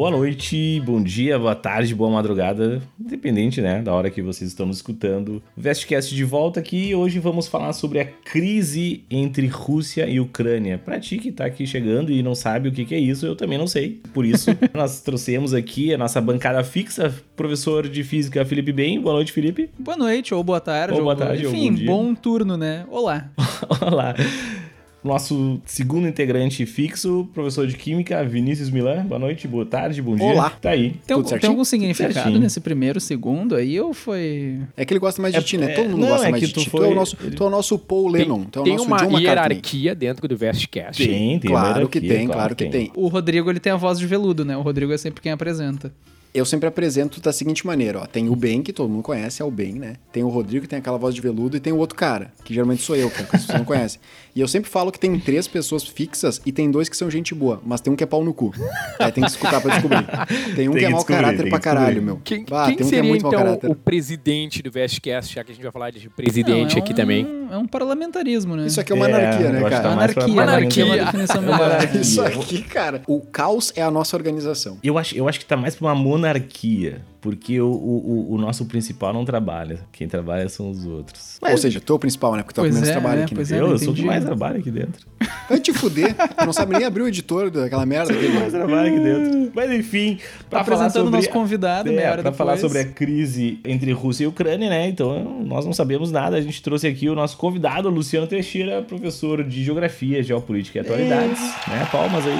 Boa noite, bom dia, boa tarde, boa madrugada, independente, né, da hora que vocês estão nos escutando. Vestcast de volta aqui e hoje vamos falar sobre a crise entre Rússia e Ucrânia. Pra ti que tá aqui chegando e não sabe o que, que é isso, eu também não sei. Por isso, nós trouxemos aqui a nossa bancada fixa, professor de física Felipe Bem. Boa noite, Felipe. Boa noite, ou boa tarde. Ou boa tarde, Enfim, ou bom dia. bom turno, né? Olá. Olá. Nosso segundo integrante fixo, professor de Química, Vinícius Milan. Boa noite, boa tarde, bom dia. Olá. Tá aí. Tem, Tudo tem algum significado Certinho. nesse primeiro, segundo aí, ou foi... É que ele gosta mais de É- ti, né? é- Todo mundo não, gosta é mais que de tu ti. Tu, foi- é o nosso, tu é o nosso Paul Lennon. Tu é o tem nosso uma John hierarquia dentro do Vestcast. Tem, tem. Claro que tem, claro que tem. O Rodrigo, ele tem a voz de veludo, né? O Rodrigo é sempre quem apresenta. Eu sempre apresento da seguinte maneira, ó. Tem o Ben, que todo mundo conhece, é o Ben, né? Tem o Rodrigo, que tem aquela voz de veludo, e tem o outro cara, que geralmente sou eu, que as pessoas não conhecem. E eu sempre falo que tem três pessoas fixas e tem dois que são gente boa, mas tem um que é pau no cu. Aí tem que escutar pra descobrir. Tem um Tem que é que mau caráter pra caralho, meu. Quem, Ah, quem tem um que é seria muito mau então caráter. o presidente do Vestcast, já que a gente vai falar de presidente Não, é aqui um- também? É um parlamentarismo, né? Isso aqui é uma anarquia, né, eu acho que tá cara? pra Anarquia, anarquia é uma definição É melhor. anarquia. Isso aqui, cara. O caos é a nossa organização. Eu acho, eu acho que tá mais pra uma monarquia, porque o, o, o- nosso principal não trabalha. Quem trabalha são os outros. Ou seja, tu é o principal, né? Porque tu é o que menos é, trabalha né? aqui, né? Pois é. eu, eu sou o que mais trabalha aqui dentro. Vai te fuder. Tu não sabe nem abrir o editor daquela merda. dele. mais trabalha aqui dentro. Mas enfim, pra Tá apresentando o sobre... nosso convidado, É, meia hora pra depois. falar sobre a crise entre Rússia e Ucrânia, né? Então, nós não sabemos nada. A gente trouxe aqui o nosso convidado, Luciano Teixeira, professor de Geografia, Geopolítica e Atualidades. Né? Palmas aí.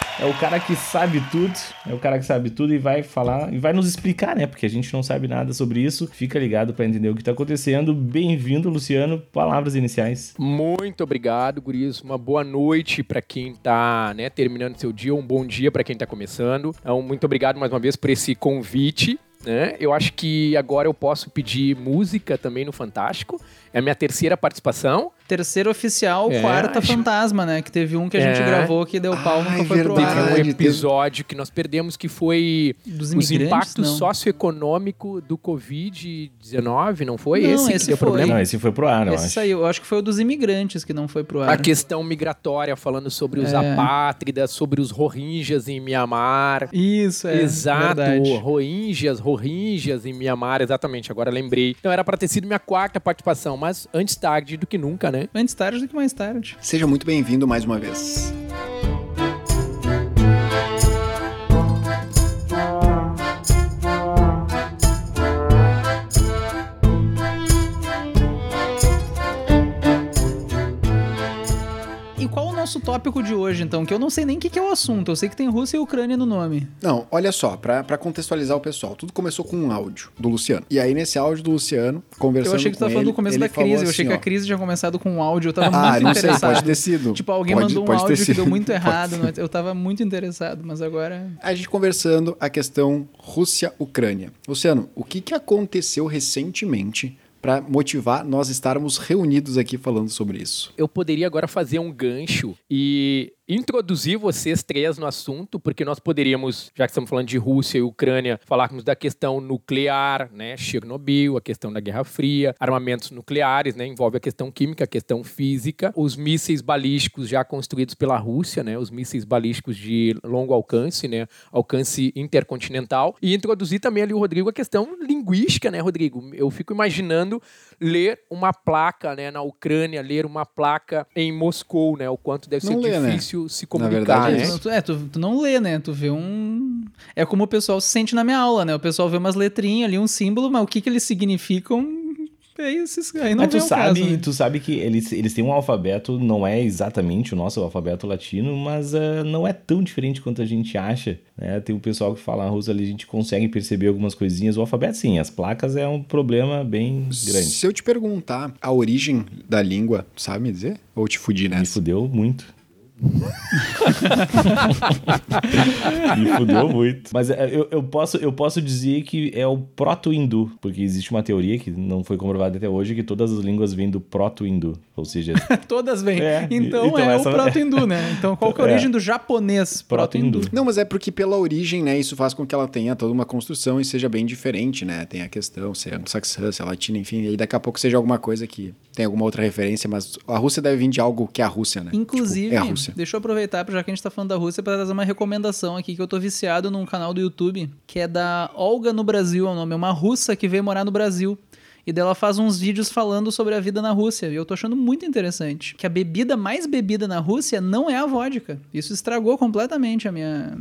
É o cara que sabe tudo, é o cara que sabe tudo e vai falar e vai nos explicar, né? Porque a gente não sabe nada sobre isso. Fica ligado pra entender o que tá acontecendo. Bem-vindo, Luciano. Palavras iniciais. Muito obrigado, Guris. Uma boa noite para quem tá né, terminando seu dia, um bom dia para quem tá começando. Então, muito obrigado mais uma vez por esse convite. Né? Eu acho que agora eu posso pedir música também no Fantástico. É a minha terceira participação. Terceiro oficial, É, quarta acho- fantasma, né? Que teve um que a gente É. gravou que deu pau, nunca foi pro verdade. ar. Teve um teve- episódio que nós perdemos que foi Dos os impactos não. socioeconômicos do Covid-19, não foi Não, esse que esse deu foi. problema? Não, esse foi pro ar, eu Esse acho. saiu. Eu acho que foi o dos imigrantes que não foi pro ar. A questão migratória, falando sobre os É. apátridas, sobre os rohingyas em Mianmar. Isso, é. Exato, Verdade. rohingyas, rohingyas em Mianmar, exatamente, agora lembrei. Então era pra ter sido minha quarta participação, mas antes tarde do que nunca, né? Antes tarde do que mais tarde. Seja muito bem-vindo mais uma vez. Nosso tópico de hoje, então? Que eu não sei nem o que, que é o assunto. Eu sei que tem Rússia e Ucrânia no nome. Não, olha só, pra, pra contextualizar o pessoal, tudo começou com um áudio do Luciano. E aí, nesse áudio do Luciano, conversando Eu achei que tu com tava falando ele, do começo da crise. falou eu achei assim, que a crise tinha começado com um áudio. Eu tava Ah, muito não sei, interessado. pode ter sido. Tipo, alguém Pode- mandou um áudio que sido. deu muito errado. é? Eu tava muito interessado, mas agora. A gente conversando a questão Rússia-Ucrânia. Luciano, o que, que aconteceu recentemente pra motivar nós estarmos reunidos aqui falando sobre isso? Eu poderia agora fazer um gancho e introduzir vocês três no assunto, porque nós poderíamos, já que estamos falando de Rússia e Ucrânia, falarmos da questão nuclear, né, Chernobyl, a questão da Guerra Fria, armamentos nucleares, né, envolve a questão química, a questão física, os mísseis balísticos já construídos pela Rússia, né, os mísseis balísticos de longo alcance, né, alcance intercontinental, e introduzir também ali o Rodrigo a questão linguística, né, Rodrigo? Eu fico imaginando ler uma placa, né, na Ucrânia, ler uma placa em Moscou, né, o quanto deve Não ser lê, né? Difícil se comunicar, verdade, é né? Tu, é, tu, tu não lê, né? Tu vê um. É como o pessoal se sente na minha aula, né? O pessoal vê umas letrinhas ali, um símbolo, mas o que, que eles significam. É isso, aí não Mas tu sabe, caso, né? tu sabe que eles, eles têm um alfabeto, não é exatamente o nosso alfabeto latino, mas eh, não é tão diferente quanto a gente acha. Né? Tem o pessoal que fala russo ali, a gente consegue perceber algumas coisinhas. O alfabeto, sim, as placas é um problema bem grande. Se eu te perguntar a origem da língua, sabe me dizer? Ou te fudi Me nessa? fudeu muito. Me fudeu muito. Mas é, eu, eu, posso, eu posso dizer que é o proto-hindu, porque existe uma teoria que não foi comprovada até hoje, que todas as línguas vêm do proto-hindu. Ou seja, Todas vêm. É, então, então é essa- o proto-hindu, né? Então qual que é a É. origem do japonês proto-hindu? Proto-hindu. Não, mas é porque pela origem, né, isso faz com que ela tenha toda uma construção e seja bem diferente, né? Tem a questão, se é anglo-saxã, se é latina, enfim, e aí daqui a pouco seja alguma coisa que tem alguma outra referência, mas a Rússia deve vir de algo que é a Rússia, né? Inclusive, Tipo, é a Rússia. Deixa eu aproveitar, já que a gente tá falando da Rússia, para trazer uma recomendação aqui, que eu tô viciado num canal do YouTube, que é da Olga no Brasil, é o nome. É uma russa que veio morar no Brasil. E dela faz uns vídeos falando sobre a vida na Rússia. E eu tô achando muito interessante. Que a bebida mais bebida na Rússia não é a vodka. Isso estragou completamente a minha,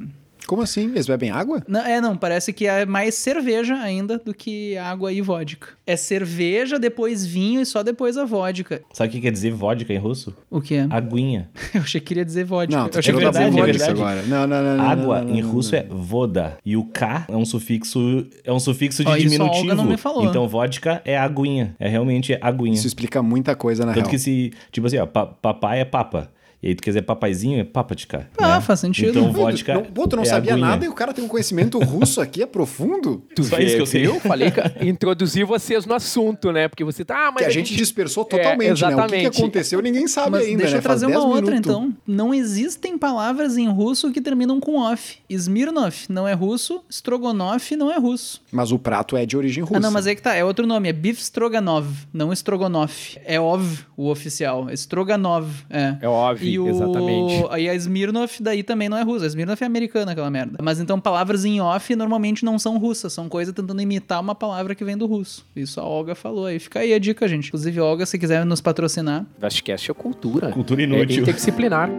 Como assim? Eles bebem água? Não, é, não, parece que é mais cerveja ainda do que água e vodka. É cerveja, depois vinho e só depois a vodka. Sabe o que quer dizer vodka em russo? O que é? Aguinha. Eu achei que queria dizer vodka. Não, eu tu tirou que da ia dizer verdade, é isso vodka. agora. Não, não, não, não. Água não, não, em não, russo não. é voda. E o K é um sufixo, é um sufixo de Ó, isso a diminutivo. Olga não me falou. Então vodka é aguinha. É realmente aguinha. Isso explica muita coisa, na Tanto real. que se, tipo assim, ó, pa- papai é papa. E aí tu quer dizer papaizinho, é papatica. Ah, né? faz sentido. Então Não, vodka Não, pô, tu não é sabia aguinha. nada e o cara tem um conhecimento russo aqui, é profundo. Tu Só vê, isso que eu sei. viu? Falei que introduzir vocês no assunto, né? Porque você tá, ah, mas que a, gente, dispersou totalmente, né? O que que, exatamente. aconteceu ninguém sabe Mas ainda, deixa né? eu trazer uma 10 outra, minutos. então. Não existem palavras em russo que terminam com off. Smirnov não é russo, Strogonoff não é russo. Mas o prato é de origem russa. Ah, não, mas é que tá, é outro nome, é Beef Stroganov, não Strogonoff. É ov, o oficial, é Stroganov, é. É óbvio, E o... exatamente. Aí a Smirnov daí também não é russa. A Smirnov é americana, aquela merda. Mas então palavras em off normalmente não são russas. São coisas tentando imitar uma palavra que vem do russo. Isso a Olga falou. Aí fica aí a dica, gente. Inclusive, Olga, se quiser nos patrocinar. Vastcast é cultura. Cultura É inútil. interdisciplinar.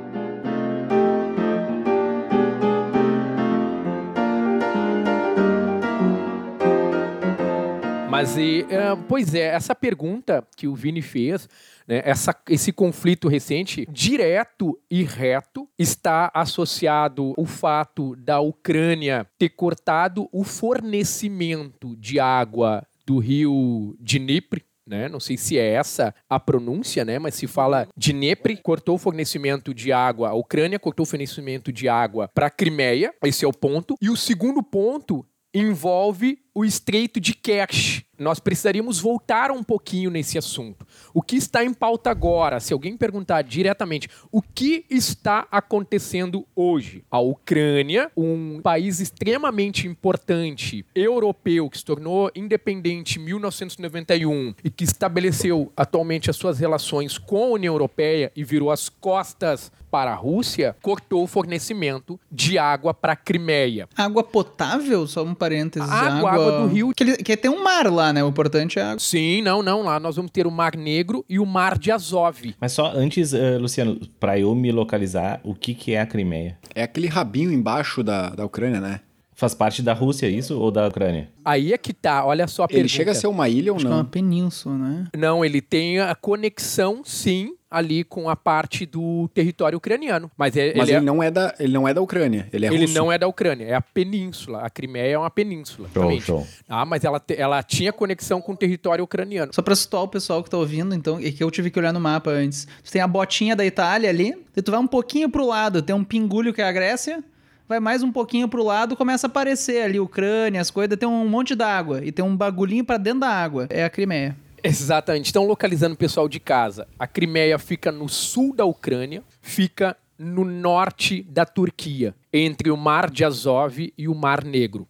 Mas, e, é, pois é, essa pergunta que o Vini fez, né, essa, esse conflito recente, direto e reto, está associado o fato da Ucrânia ter cortado o fornecimento de água do rio Dnipro, né? Não sei se é essa a pronúncia, né? Mas se fala Dnepr, cortou o fornecimento de água, a Ucrânia cortou o fornecimento de água para a Crimeia, esse é o ponto. E o segundo ponto envolve o Estreito de Kerch. Nós precisaríamos voltar um pouquinho nesse assunto. O que está em pauta agora? Se alguém perguntar diretamente, o que está acontecendo hoje? A Ucrânia, um país extremamente importante, europeu, que se tornou independente em 1991 e que estabeleceu atualmente as suas relações com a União Europeia e virou as costas para a Rússia, cortou o fornecimento de água para a Crimeia. Água potável? Só um parênteses. Água, água do rio. Que, ele- que tem um mar lá, né? O importante é a água. Sim, não, não. Lá nós vamos ter o Mar Negro e o Mar de Azov. Mas só antes, eh, Luciano, pra eu me localizar, o que, que é a Crimeia? É aquele rabinho embaixo da, da Ucrânia, né? Faz parte da Rússia isso ou da Ucrânia? Aí é que tá, olha só a Ele pergunta. chega a ser uma ilha ou Acho que é uma não? península, né? Não, ele tem a conexão, sim, ali com a parte do território ucraniano. Mas, é- Mas ele, ele, é- não é da, ele não é da Ucrânia, ele é ele russo. não é da Ucrânia, é a península. A Crimeia é uma península. Show, show. Ah, mas ela, ela tinha conexão com o território ucraniano. Só pra situar o pessoal que tá ouvindo, então, é que eu tive que olhar no mapa antes. Tu tem a botinha da Itália ali, daí tu vai um pouquinho pro lado, tem um pingulho que é a Grécia, vai mais um pouquinho pro lado, começa a aparecer ali Ucrânia, as coisas, tem um monte d'água e tem um bagulhinho pra dentro da água. É a Crimeia. Exatamente. Então, localizando o pessoal de casa, a Crimeia fica no sul da Ucrânia, fica no norte da Turquia, entre o Mar de Azov e o Mar Negro.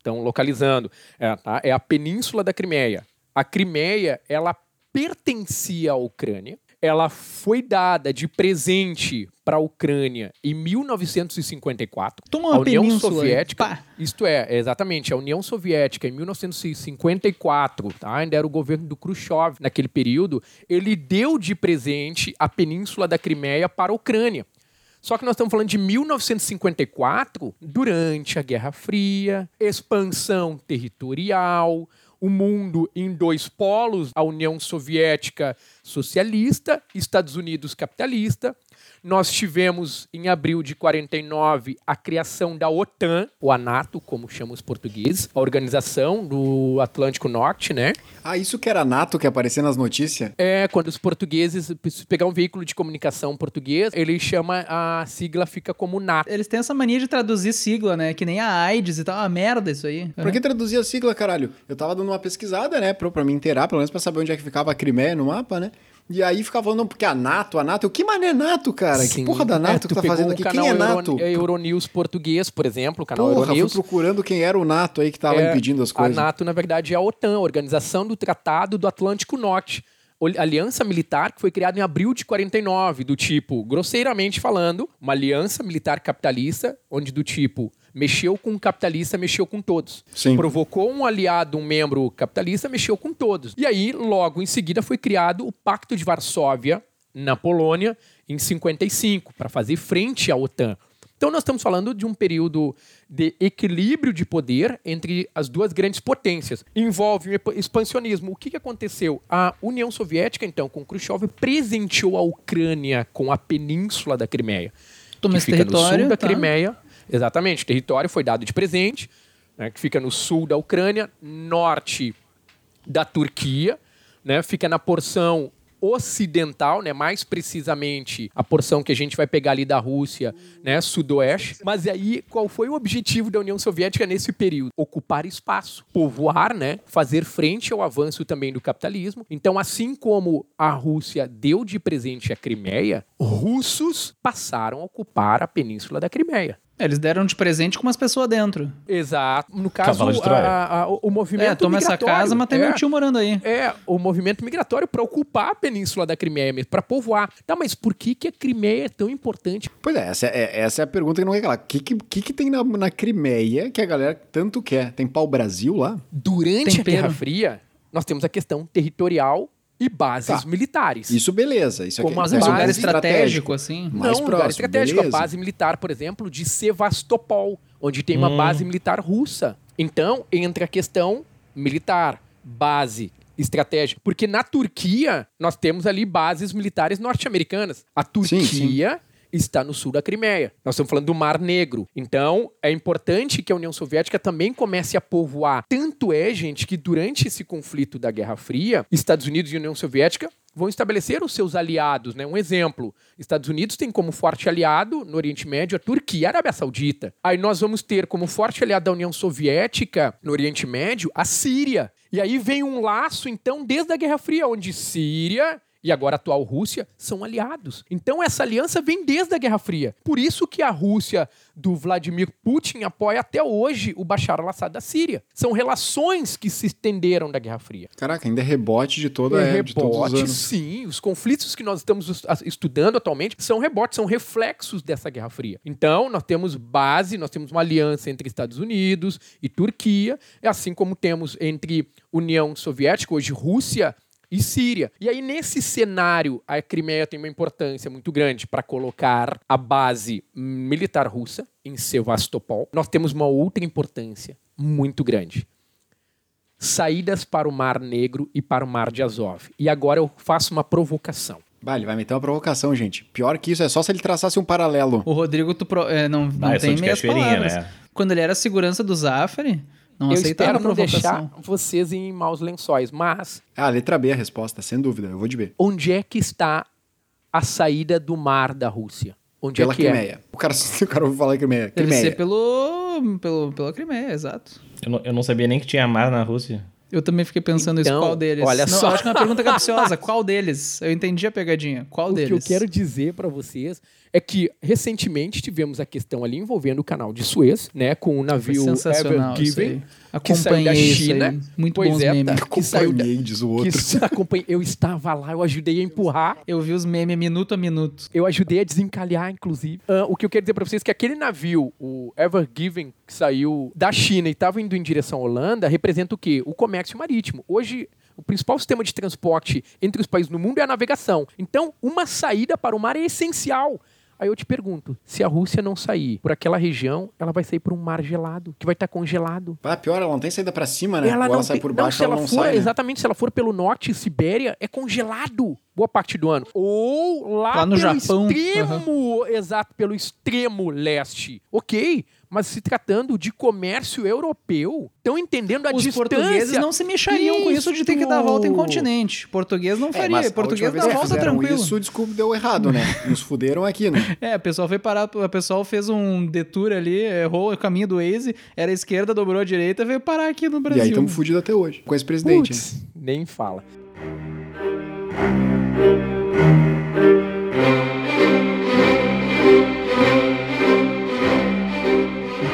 Então, localizando, é, tá? é a península da Crimeia. A Crimeia, ela pertencia à Ucrânia. Ela foi dada de presente para a Ucrânia em 1954. Toma a União península Soviética, pá. isto é, exatamente, a União Soviética em 1954, tá? ainda era o governo do Khrushchev naquele período, ele deu de presente a península da Crimeia para a Ucrânia. Só que nós estamos falando de 1954, durante a Guerra Fria, expansão territorial, o mundo em dois polos, a União Soviética socialista, Estados Unidos capitalista. Nós tivemos, em abril de 49, a criação da OTAN, ou a NATO, como chamam os portugueses, a Organização do Atlântico Norte, né? Ah, isso que era NATO que aparecia nas notícias? É, quando os portugueses, se pegar um veículo de comunicação português, ele chama, a sigla fica como NATO. Eles têm essa mania de traduzir sigla, né? Que nem a AIDS e tal. Ah, merda isso aí. Por que traduzir a sigla, caralho? Eu tava dando uma pesquisada, né, pra, pra me inteirar, pelo menos pra saber onde é que ficava a Crimeia no mapa, né? E aí ficava falando, não, porque a NATO, a NATO, que mané NATO, cara? Sim. Que porra da NATO É, que tá fazendo o aqui? Quem é Euro- NATO? é Euronews português, por exemplo, o canal Porra, fui Euronews. procurando quem era o NATO aí que tava É, impedindo as coisas. A NATO, na verdade, é a OTAN, a Organização do Tratado do Atlântico Norte. aliança militar que foi criada em abril de 49, do tipo, grosseiramente falando, uma aliança militar capitalista, onde do tipo, mexeu com o capitalista, mexeu com todos. Sim. Provocou um aliado, um membro capitalista, mexeu com todos. E aí, logo em seguida, foi criado o Pacto de Varsóvia, na Polônia, em 55, para fazer frente à OTAN. Então, nós estamos falando de um período de equilíbrio de poder entre as duas grandes potências. Envolve o epa- expansionismo. O que, que aconteceu? A União Soviética, então, com Khrushchev, presenteou a Ucrânia com a península da Crimeia. Toma que esse fica no território, sul da tá? Crimeia. Exatamente, o território foi dado de presente, né, que fica no sul da Ucrânia, norte da Turquia, né, fica na porção ocidental, né, mais precisamente a porção que a gente vai pegar ali da Rússia, né, sudoeste. Mas aí, qual foi o objetivo da União Soviética nesse período? Ocupar espaço, povoar, né, fazer frente ao avanço também do capitalismo. Então, assim como a Rússia deu de presente a Crimeia, russos passaram a ocupar a península da Crimeia. É, Eles deram de presente com umas pessoas dentro. Exato. No caso, Troia. a- a- o movimento É, toma essa casa, mas tem é, meu tio morando aí. É, o movimento migratório para ocupar a península da Crimeia mesmo, para povoar. Tá, mas por que, que a Crimeia é tão importante? Pois é, essa é, essa é a pergunta que não quer calar. O que, que, que que tem na, na Crimeia que a galera tanto quer? Tem pau-brasil lá? Durante Tempero. a Guerra Fria, nós temos a questão territorial e bases Tá. militares. Isso, beleza. Isso Como aqui as é um bases lugar estratégico. estratégico, assim. mais Não, um lugar estratégico. beleza. A base militar, por exemplo, de Sevastopol, onde tem uma Hum. base militar russa. Então, entra a questão militar, base estratégica. Porque na Turquia, nós temos ali bases militares norte-americanas. A Turquia sim. Está no sul da Crimeia. Nós estamos falando do Mar Negro. Então, é importante que a União Soviética também comece a povoar. Tanto é, gente, que durante esse conflito da Guerra Fria, Estados Unidos e União Soviética vão estabelecer os seus aliados, né? Um exemplo, Estados Unidos tem como forte aliado no Oriente Médio a Turquia e a Arábia Saudita. Aí nós vamos ter como forte aliado da União Soviética no Oriente Médio a Síria. E aí vem um laço, então, desde a Guerra Fria, onde Síria e agora a atual Rússia são aliados. Então essa aliança vem desde a Guerra Fria. Por isso que a Rússia do Vladimir Putin apoia até hoje o Bashar al-Assad da Síria. São relações que se estenderam da Guerra Fria. Caraca, ainda é rebote de, toda, É é, de todos os rebote, anos. sim. Os conflitos que nós estamos estudando atualmente são rebotes, são reflexos dessa Guerra Fria. Então, nós temos base, nós temos uma aliança entre Estados Unidos e Turquia, assim como temos entre União Soviética, hoje Rússia, e Síria. E aí, nesse cenário, a Crimeia tem uma importância muito grande para colocar a base militar russa em Sevastopol. Nós temos uma outra importância muito grande saídas para o Mar Negro e para o Mar de Azov. E agora eu faço uma provocação. Bah, ele vai meter uma provocação, gente. Pior que isso, é só se ele traçasse um paralelo. O Rodrigo, tu pro- é, não, não Ah, tem meias palavras. né? Quando ele era segurança do Zafari, não eu espero não deixar vocês em maus lençóis, mas Ah, letra B a resposta, sem dúvida. Eu vou de B. onde é que está a saída do mar da Rússia? Onde Pela é que é? Crimeia. O cara, o cara ouviu falar Crimeia. Deve Crimeia. ser pelo, pelo, pela Crimeia, exato. Eu não, eu não sabia nem que tinha mar na Rússia. Eu também fiquei pensando Então, isso, qual deles? olha não, só. Acho que é uma pergunta capciosa. Qual deles? Eu entendi a pegadinha. Qual O deles? que eu quero dizer para vocês é que recentemente tivemos a questão ali envolvendo o canal de Suez, né, com o navio sensacional Ever. Given, que saiu da China. aí. Muito Pois bons é, memes. tá. que saiu da- diz o que outro. acompanhei- eu estava lá, eu ajudei a empurrar Eu vi os memes minuto a minuto. Eu ajudei a desencalhar, inclusive. Ah, o que eu quero dizer pra vocês é que aquele navio, o Ever Given, que saiu da China e estava indo em direção à Holanda, representa o quê? O comércio marítimo. Hoje, o principal sistema de transporte entre os países no mundo é a navegação. Então, uma saída para o mar é essencial. Aí eu te pergunto, se a Rússia não sair por aquela região, ela vai sair por um mar gelado, que vai estar congelado. Ah, pior, ela não tem saída pra cima, né? Ela Ou não ela sai tem- por não, baixo, se ela ela não for, sai, né? Exatamente, se ela for pelo norte, Sibéria, é congelado boa parte do ano. Ou lá, Lá no pelo Japão, extremo, exato, pelo extremo leste. Ok, mas se tratando de comércio europeu, estão entendendo a Os distância. portugueses não se mexeriam com isso de ter que dar a volta em Isso. continente. Português não É, faria. a português dá a volta tranquilo. Isso, desculpa, deu errado, né? Nos fuderam aqui, né? É, o pessoal foi parar, o pessoal fez um detour ali, errou o caminho do Waze, era a esquerda, dobrou a direita, veio parar aqui no E Brasil. aí estamos fudidos até hoje, com esse presidente. né? Putz, nem fala.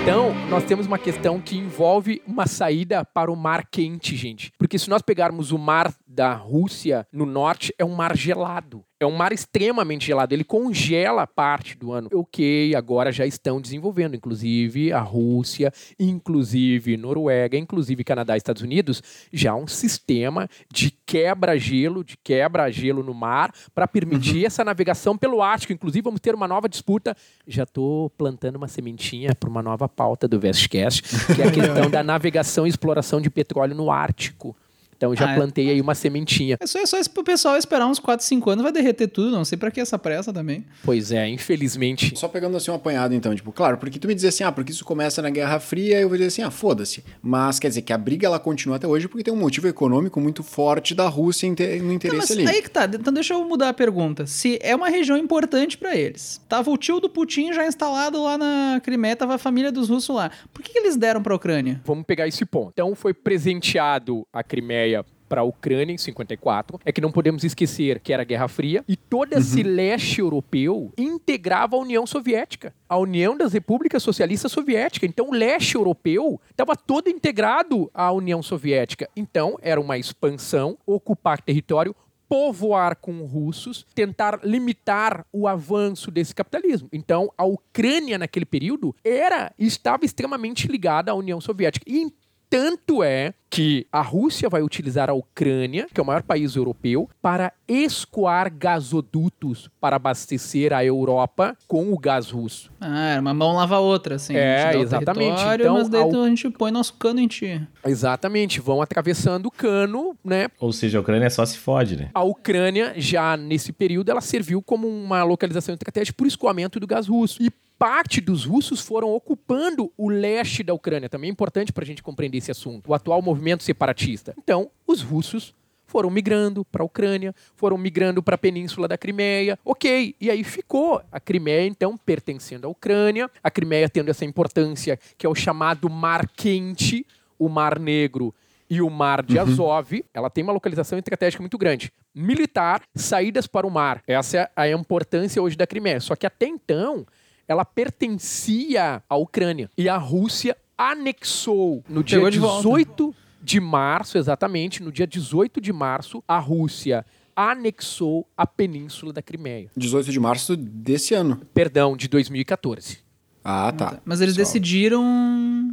Então, nós temos uma questão que envolve uma saída para o mar quente, gente. Porque se nós pegarmos o mar da Rússia no norte é um mar gelado. É um mar extremamente gelado, ele congela parte do ano. Ok, agora já estão desenvolvendo, inclusive a Rússia, inclusive Noruega, inclusive Canadá e Estados Unidos, já um sistema de quebra-gelo, de quebra-gelo no mar, para permitir uhum. essa navegação pelo Ártico. Inclusive, vamos ter uma nova disputa. Já estou plantando uma sementinha para uma nova pauta do Vestcast, que é a questão da navegação e exploração de petróleo no Ártico. Então já ah, é. plantei é. aí uma sementinha. É só, é só pro pessoal esperar uns 4, 5 anos, vai derreter tudo. Não sei para que essa pressa também. Pois é, infelizmente. Só pegando assim um apanhado, então, tipo, claro, porque tu me dizer assim, ah, porque isso começa na Guerra Fria, eu vou dizer assim, ah, foda-se. Mas quer dizer que a briga ela continua até hoje porque tem um motivo econômico muito forte da Rússia no interesse não, ali. Aí que tá, então deixa eu mudar a pergunta. Se é uma região importante para eles, tava o tio do Putin já instalado lá na Crimeia, tava a família dos russos lá. Por que, que eles deram pra Ucrânia? Vamos pegar esse ponto. Então foi presenteado a Crimeia para a Ucrânia em 54 é que não podemos esquecer que era a Guerra Fria e todo esse uhum. leste europeu integrava a União Soviética, a União das Repúblicas Socialistas Soviéticas. Então o leste europeu estava todo integrado à União Soviética. Então era uma expansão, ocupar território, povoar com russos, tentar limitar o avanço desse capitalismo. Então, a Ucrânia naquele período era estava extremamente ligada à União Soviética. E tanto é que a Rússia vai utilizar a Ucrânia, que é o maior país europeu, para escoar gasodutos para abastecer a Europa com o gás russo. Ah, uma mão lava a outra, assim. É, exatamente. Então, mas daí a... a gente põe nosso cano em ti. Exatamente, vão atravessando o cano, né? Ou seja, a Ucrânia só se fode, né? A Ucrânia, já nesse período, ela serviu como uma localização estratégica por escoamento do gás russo. E parte dos russos foram ocupando o leste da Ucrânia. Também é importante para a gente compreender esse assunto. O atual movimento separatista. Então, os russos foram migrando para a Ucrânia, foram migrando para a península da Crimeia. Ok, e aí ficou a Crimeia, então, pertencendo à Ucrânia, a Crimeia tendo essa importância que é o chamado Mar Quente, o Mar Negro e o Mar de uhum. Azov. Ela tem uma localização estratégica muito grande. Militar, saídas para o mar. Essa é a importância hoje da Crimeia. Só que até então, ela pertencia à Ucrânia. E a Rússia anexou no dia de 18 de março, exatamente, no dia 18 de março, a Rússia anexou a península da Crimeia. 18 de março desse ano. Perdão, de 2014. Ah, tá. Mas eles decidiram.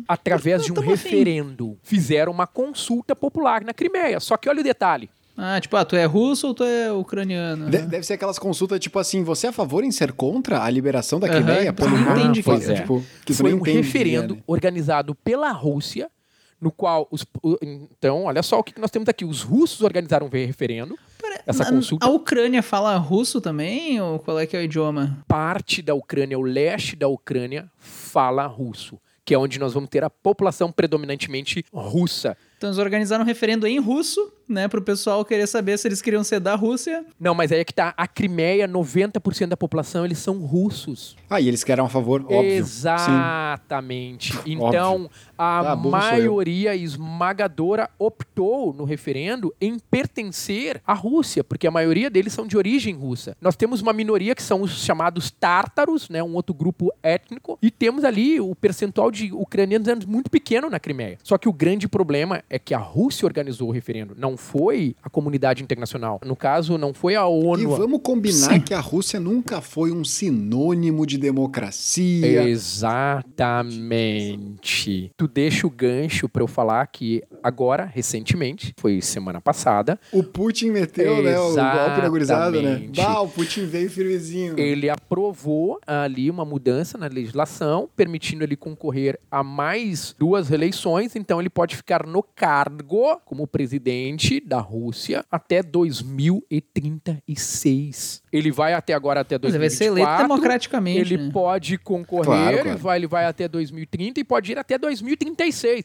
Através de um referendo. Fizeram uma consulta popular na Crimeia. Só que olha o detalhe. Ah, tipo, ah, tu é russo ou tu é ucraniano? De deve ser aquelas consultas, tipo assim, você é a favor em ser contra a liberação da Crimeia? Uhum, pelo não entende pois é. Tipo, que Foi um referendo né? organizado pela Rússia, no qual os... Então, olha só o que nós temos aqui. Os russos organizaram um referendo, essa consulta. A Ucrânia fala russo também? Ou qual é que é o idioma? Parte da Ucrânia, o leste da Ucrânia, fala russo. Que é onde nós vamos ter a população predominantemente russa. Então eles organizaram um referendo em russo, né, pro pessoal querer saber se eles queriam ser da Rússia. Não, mas aí é que tá, a Crimeia, 90% da população, eles são russos. Ah, e eles querem a favor, óbvio. Exatamente. Sim. Então, óbvio. A ah, maioria esmagadora optou no referendo em pertencer à Rússia, porque a maioria deles são de origem russa. Nós temos uma minoria que são os chamados tártaros, né, um outro grupo étnico, e temos ali o percentual de ucranianos muito pequeno na Crimeia. Só que o grande problema é que a Rússia organizou o referendo, não foi a comunidade internacional. No caso, não foi a ONU. E vamos combinar Sim. que a Rússia nunca foi um sinônimo de democracia. Exatamente. Tu deixa o gancho para eu falar que agora, recentemente, foi semana passada. O Putin meteu, né? O golpe inaugurado, né? Bah, o Putin veio firmezinho. Ele aprovou ali uma mudança na legislação, permitindo ele concorrer a mais duas reeleições, então ele pode ficar no cargo como presidente da Rússia até 2036. Ele vai até agora até 2024. Ele vai ser eleito democraticamente. Ele né? pode concorrer, claro, claro. Vai, ele vai até 2030 e pode ir até 2036.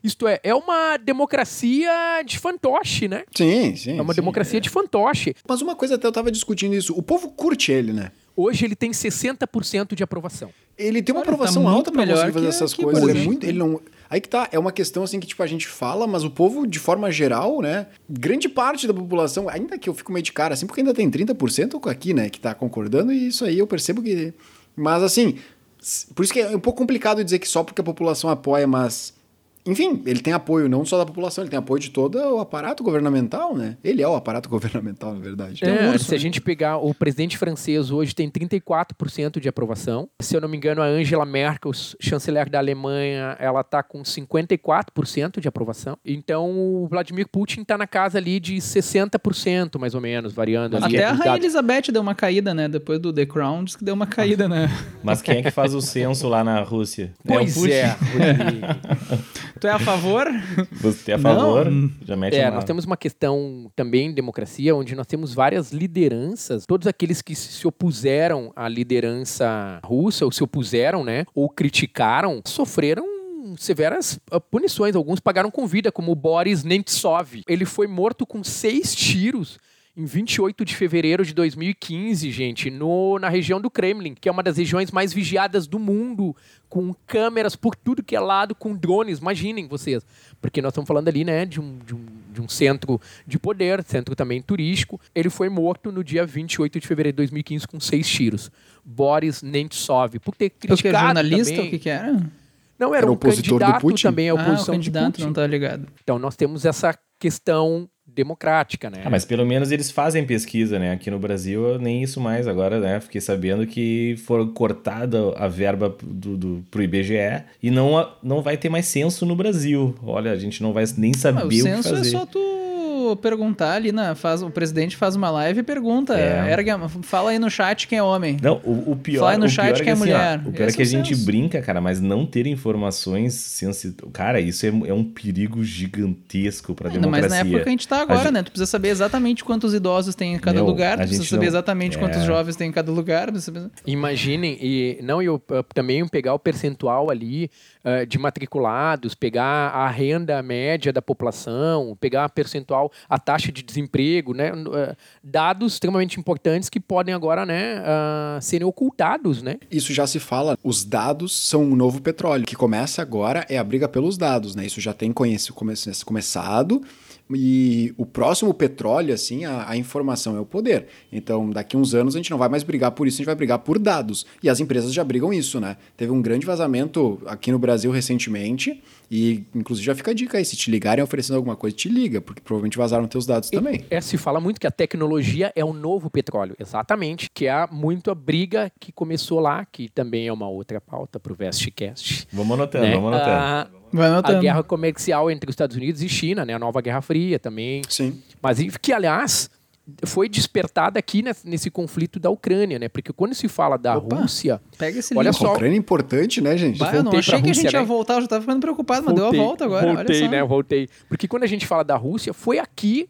Isto é, é uma democracia de fantoche, né? Sim, sim. É uma sim, democracia é. de fantoche. Mas uma coisa até eu tava discutindo isso. O povo curte ele, né? Hoje ele tem 60% de aprovação. Ele tem uma Olha, tá aprovação tá alta para conseguir fazer essas coisas. Ele é muito, ele não Aí que tá, é uma questão assim que tipo a gente fala, mas o povo de forma geral, né, grande parte da população, ainda que eu fico meio de cara assim, porque ainda tem 30% aqui, né, que tá concordando e isso aí eu percebo que mas assim, por isso que é um pouco complicado dizer que só porque a população apoia, mas enfim, ele tem apoio não só da população, ele tem apoio de todo o aparato governamental, né? Ele é o aparato governamental, na verdade. É, um urso, se a né? gente pegar o presidente francês hoje tem 34% de aprovação. Se eu não me engano, a Angela Merkel, chanceler da Alemanha, ela tá com 54% de aprovação. Então o Vladimir Putin tá na casa ali de 60%, mais ou menos, variando ali. Até a Rainha. Elizabeth deu uma caída, né? Depois do The Crown, diz que deu uma caída, né? Mas quem é que faz o censo lá na Rússia? Pois o Putin. é. Tu é a favor? Você é a Não. favor? Já mete É, uma... nós temos uma questão também em democracia, onde nós temos várias lideranças. Todos aqueles que se opuseram à liderança russa, ou se opuseram, né, ou criticaram, sofreram severas ah, punições. Alguns pagaram com vida, como o Boris Nemtsov. Ele foi morto com seis tiros em 28 de fevereiro de 2015, gente, no, na região do Kremlin, que é uma das regiões mais vigiadas do mundo, com câmeras por tudo que é lado, com drones. Imaginem vocês. Porque nós estamos falando ali, né, de um, de um, de um centro de poder, centro também turístico. Ele foi morto no dia 28 de fevereiro de 2015 com seis tiros. Boris Nemtsov, por ter O que? criticado Jornalista? também. O que que era? Não, era, Era um opositor do candidato Putin? também à Ah, o oposição de candidato Putin. não tá ligado. Então nós temos essa questão democrática, né? Ah, mas pelo menos eles fazem pesquisa, né? Aqui no Brasil, nem isso mais agora, né? Fiquei sabendo que foi cortada a verba do, do, pro IBGE e não, não vai ter mais censo no Brasil. Olha, a gente não vai nem saber Ah, o o que censo fazer. é só tu perguntar ali, na, faz, o presidente faz uma live e pergunta. É. ergue a- fala aí no chat quem é homem. Não, o, o pior, Fala aí no o chat pior que é assim, ó, mulher. o pior é que a é o gente censo. brinca, cara, mas não ter informações sensi... Cara, isso é, é um perigo gigantesco pra Ainda democracia. mais na época que a gente tá agora, gente- né? Tu precisa saber exatamente quantos idosos tem em cada Meu, lugar, tu a precisa saber não- exatamente é. quantos jovens tem em cada lugar. precisa Imaginem, e não eu também pegar o percentual ali de matriculados, pegar a renda média da população, pegar a percentual, a taxa de desemprego, né? Dados extremamente importantes que podem agora, né, uh, serem ocultados, né? Isso já se fala, os dados são um novo petróleo. O que começa agora é a briga pelos dados, né? Isso já tem conhece, come- começado. E o próximo petróleo, assim, a, a informação é o poder. Então, daqui uns anos a gente não vai mais brigar por isso, a gente vai brigar por dados. E as empresas já brigam isso, né? Teve um grande vazamento aqui no Brasil recentemente. E, inclusive, já fica a dica aí: se te ligarem oferecendo alguma coisa, te liga, porque provavelmente vazaram teus dados também. É, se fala muito que a tecnologia é o novo petróleo, exatamente, que é muito a briga que começou lá, que também é uma outra pauta para o Vestcast. Vamos anotando, né? vamos anotando. Ah, a guerra comercial entre os Estados Unidos e China, né? A nova Guerra Fria também. Sim. Mas que, aliás, foi despertada aqui nesse, nesse conflito da Ucrânia, né? Porque quando se fala da Opa. Rússia, Pega esse Olha link. só. A Ucrânia é importante, né, gente? Bah, eu não achei que a gente Rússia, ia né? voltar, eu já tava ficando preocupado, mas deu a volta agora. Voltei, olha só. né? Voltei. Porque quando a gente fala da Rússia, foi aqui,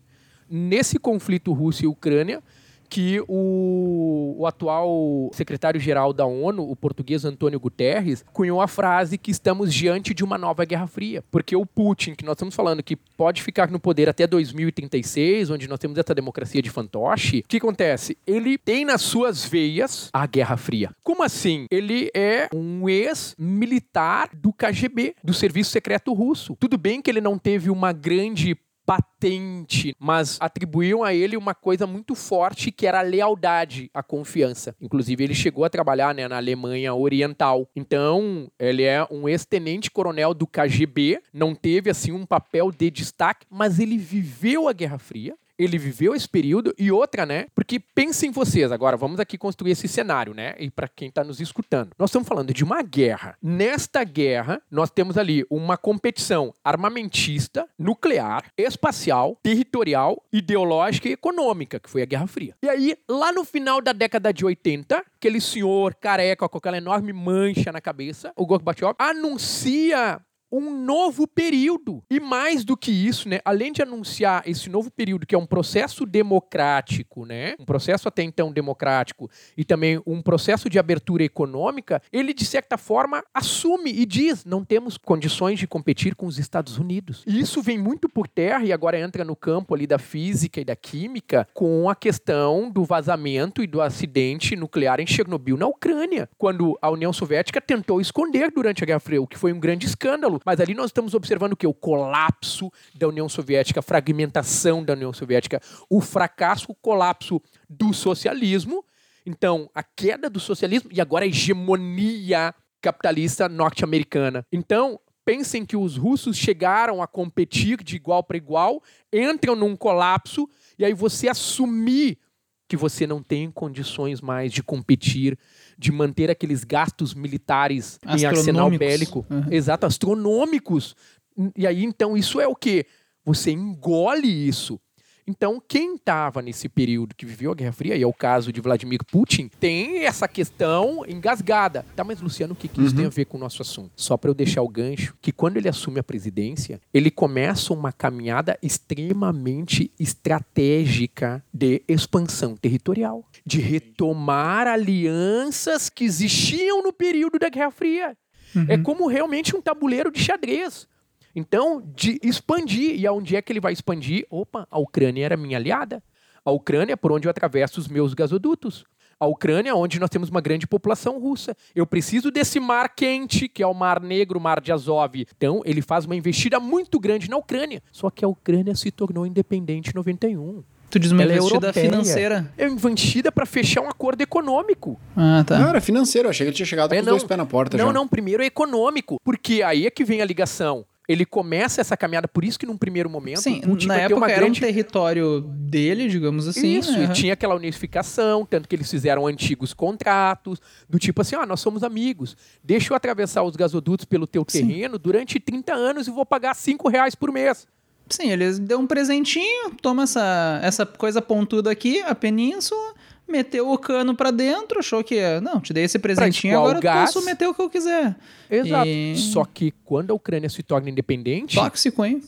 nesse conflito Rússia e Ucrânia, que o, o atual secretário-geral da ONU, o português Antônio Guterres, cunhou a frase que estamos diante de uma nova Guerra Fria. Porque o Putin, que nós estamos falando que pode ficar no poder até 2036, onde nós temos essa democracia de fantoche, o que acontece? Ele tem nas suas veias a Guerra Fria. Como assim? Ele é um ex-militar do KGB, do Serviço Secreto Russo. Tudo bem que ele não teve uma grande patente, mas atribuíam a ele uma coisa muito forte que era a lealdade, a confiança. Inclusive, ele chegou a trabalhar né, na Alemanha Oriental. Então, ele é um ex-tenente coronel do KGB, não teve assim um papel de destaque, mas ele viveu a Guerra Fria. Ele viveu esse período e outra, né? Porque pensem vocês, agora vamos aqui construir esse cenário, né? E para quem está nos escutando, nós estamos falando de uma guerra. Nesta guerra, nós temos ali uma competição armamentista, nuclear, espacial, territorial, ideológica e econômica, que foi a Guerra Fria. E aí, lá no final da década de 80, aquele senhor careca com aquela enorme mancha na cabeça, o Gorbachev, anuncia um novo período. E mais do que isso, né? Além de anunciar esse novo período, que é um processo democrático, né? Um processo até então democrático e também um processo de abertura econômica, ele de certa forma assume e diz: não temos condições de competir com os Estados Unidos. E isso vem muito por terra e agora entra no campo ali da física e da química com a questão do vazamento e do acidente nuclear em Chernobyl na Ucrânia, quando a União Soviética tentou esconder durante a Guerra Fria, o que foi um grande escândalo. Mas ali nós estamos observando que? O colapso da União Soviética, a fragmentação da União Soviética, o fracasso, o colapso do socialismo. Então, a queda do socialismo e agora a hegemonia capitalista norte-americana. Então, pensem que os russos chegaram a competir de igual para igual, entram num colapso, e aí você assumir que você não tem condições mais de competir, de manter aqueles gastos militares em arsenal bélico. Uhum. Exato, astronômicos. E aí, então, isso é o quê? Você engole isso. Então, quem estava nesse período que viveu a Guerra Fria, e é o caso de Vladimir Putin, tem essa questão engasgada. Tá, mas Luciano, o que, que isso tem a ver com o nosso assunto? Só para eu deixar o gancho, que quando ele assume a presidência, ele começa uma caminhada extremamente estratégica de expansão territorial, de retomar alianças que existiam no período da Guerra Fria. É como realmente um tabuleiro de xadrez. Então, de expandir. E aonde é que ele vai expandir? Opa, a Ucrânia era minha aliada. A Ucrânia é por onde eu atravesso os meus gasodutos. A Ucrânia, é onde nós temos uma grande população russa. Eu preciso desse mar quente, que é o Mar Negro, o Mar de Azov. Então, ele faz uma investida muito grande na Ucrânia. Só que a Ucrânia se tornou independente em 91. Tu diz uma Ela é investida europeia. financeira. É uma investida para fechar um acordo econômico. Ah, tá. Não, era financeiro. Eu achei que ele tinha chegado É, com os não. dois pés na porta Não, já. não, primeiro é econômico. Porque aí é que vem a ligação. Ele começa essa caminhada, por isso que num primeiro momento Sim, na época era grande um território dele, digamos assim. Isso, né? e tinha aquela unificação, tanto que eles fizeram antigos contratos, do tipo assim, ah, nós somos amigos, deixa eu atravessar os gasodutos pelo teu Sim. terreno durante 30 anos e vou pagar 5 reais por mês. Sim, eles deu um presentinho, toma essa, essa coisa pontuda aqui, a península, meteu o cano pra dentro, achou que, não, te dei esse presentinho, agora eu gás. posso meter o que eu quiser. Exato. E- Só que quando a Ucrânia se torna independente, Tóxico, hein?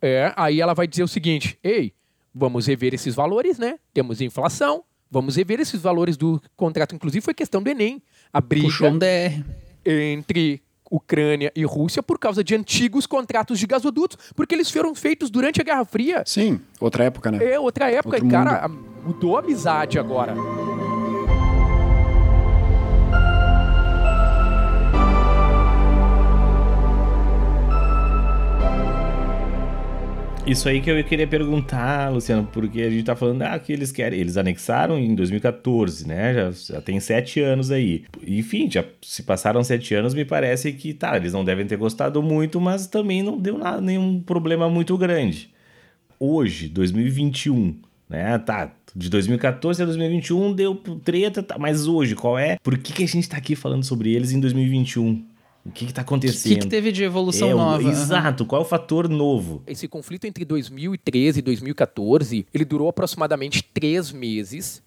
é, aí ela vai dizer o seguinte, ei, vamos rever esses valores, né? Temos inflação, vamos rever esses valores do contrato. Inclusive foi questão do Enem. A briga Puxou um DR. entre Ucrânia e Rússia por causa de antigos contratos de gasodutos, porque eles foram feitos durante a Guerra Fria. Sim, outra época, né? É outra época, Outro e cara, a- mudou a amizade agora. Isso aí que eu queria perguntar, Luciano, porque a gente tá falando ah, que eles querem. Eles anexaram em 2014, né? Já, já tem sete anos aí. Enfim, já se passaram sete anos, me parece que tá, eles não devem ter gostado muito, mas também não deu nada, nenhum problema muito grande. Hoje, 2021, né? Tá, de 2014 a 2021 deu treta, tá, mas hoje, qual é? Por que, que a gente tá aqui falando sobre eles em 2021? O que que tá O acontecendo? que, que teve de evolução É, o- nova? Exato, qual é o fator novo? Esse conflito entre 2013 e 2014, ele durou aproximadamente três meses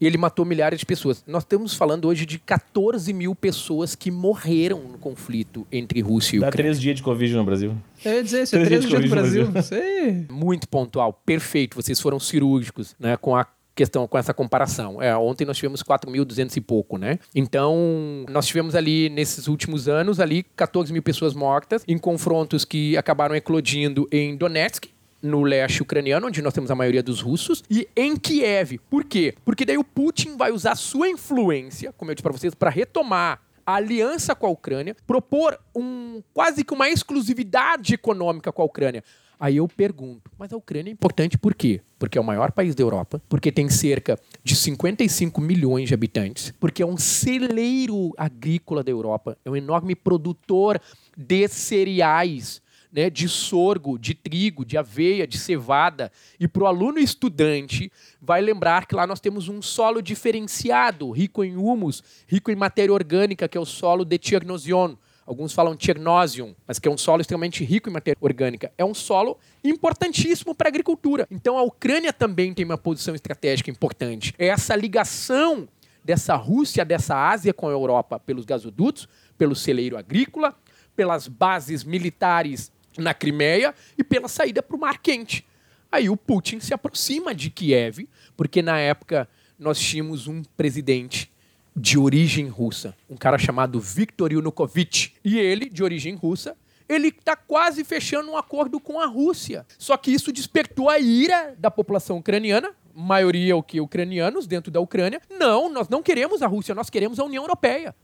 e ele matou milhares de pessoas. Nós estamos falando hoje de 14 mil pessoas que morreram no conflito entre Rússia e Dá Ucrânia. três dias de Covid no Brasil. Eu ia dizer, isso é Três três dias dias Covid Brasil. no Brasil. Sei. muito pontual, perfeito. Vocês foram cirúrgicos, né, com a questão, com essa comparação. É, ontem nós tivemos 4.200 e pouco, né? Então, nós tivemos ali, nesses últimos anos, ali 14 mil pessoas mortas em confrontos que acabaram eclodindo em Donetsk, no leste ucraniano, onde nós temos a maioria dos russos, e em Kiev. Por quê? Porque daí o Putin vai usar sua influência, como eu disse para vocês, para retomar a aliança com a Ucrânia, propor um quase que uma exclusividade econômica com a Ucrânia. Aí eu pergunto, mas a Ucrânia é importante por quê? Porque é o maior país da Europa, porque tem cerca de 55 milhões de habitantes, porque é um celeiro agrícola da Europa, é um enorme produtor de cereais, né, de sorgo, de trigo, de aveia, de cevada. E para o aluno estudante, vai lembrar que lá nós temos um solo diferenciado, rico em humus, rico em matéria orgânica, que é o solo de Tchernozion. Alguns falam Tchernosium, mas que é um solo extremamente rico em matéria orgânica. É um solo importantíssimo para a agricultura. Então a Ucrânia também tem uma posição estratégica importante. É essa ligação dessa Rússia, dessa Ásia com a Europa pelos gasodutos, pelo celeiro agrícola, pelas bases militares na Crimeia e pela saída para o Mar Quente. Aí o Putin se aproxima de Kiev, porque na época nós tínhamos um presidente de origem russa, um cara chamado Viktor Yanukovych. E ele, de origem russa, ele está quase fechando um acordo com a Rússia. Só que isso despertou a ira da população ucraniana, maioria o que ucranianos dentro da Ucrânia. Não, nós não queremos a Rússia, nós queremos a União Europeia.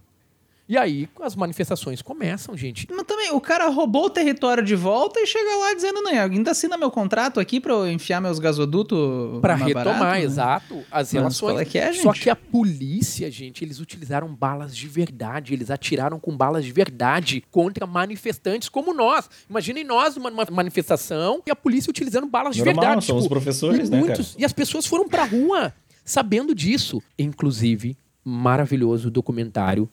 E aí as manifestações começam, gente. Mas também, o cara roubou o território de volta e chega lá dizendo, não, ainda assina meu contrato aqui pra eu enfiar meus gasodutos Pra retomar, barato, né? exato, as relações. é que é, Só que a polícia, gente, eles utilizaram balas de verdade. Eles atiraram com balas de verdade contra manifestantes como nós. Imaginem nós numa manifestação e a polícia utilizando balas de Normal, verdade. são os professores, e né, muitos- E as pessoas foram pra rua sabendo disso. Inclusive, maravilhoso documentário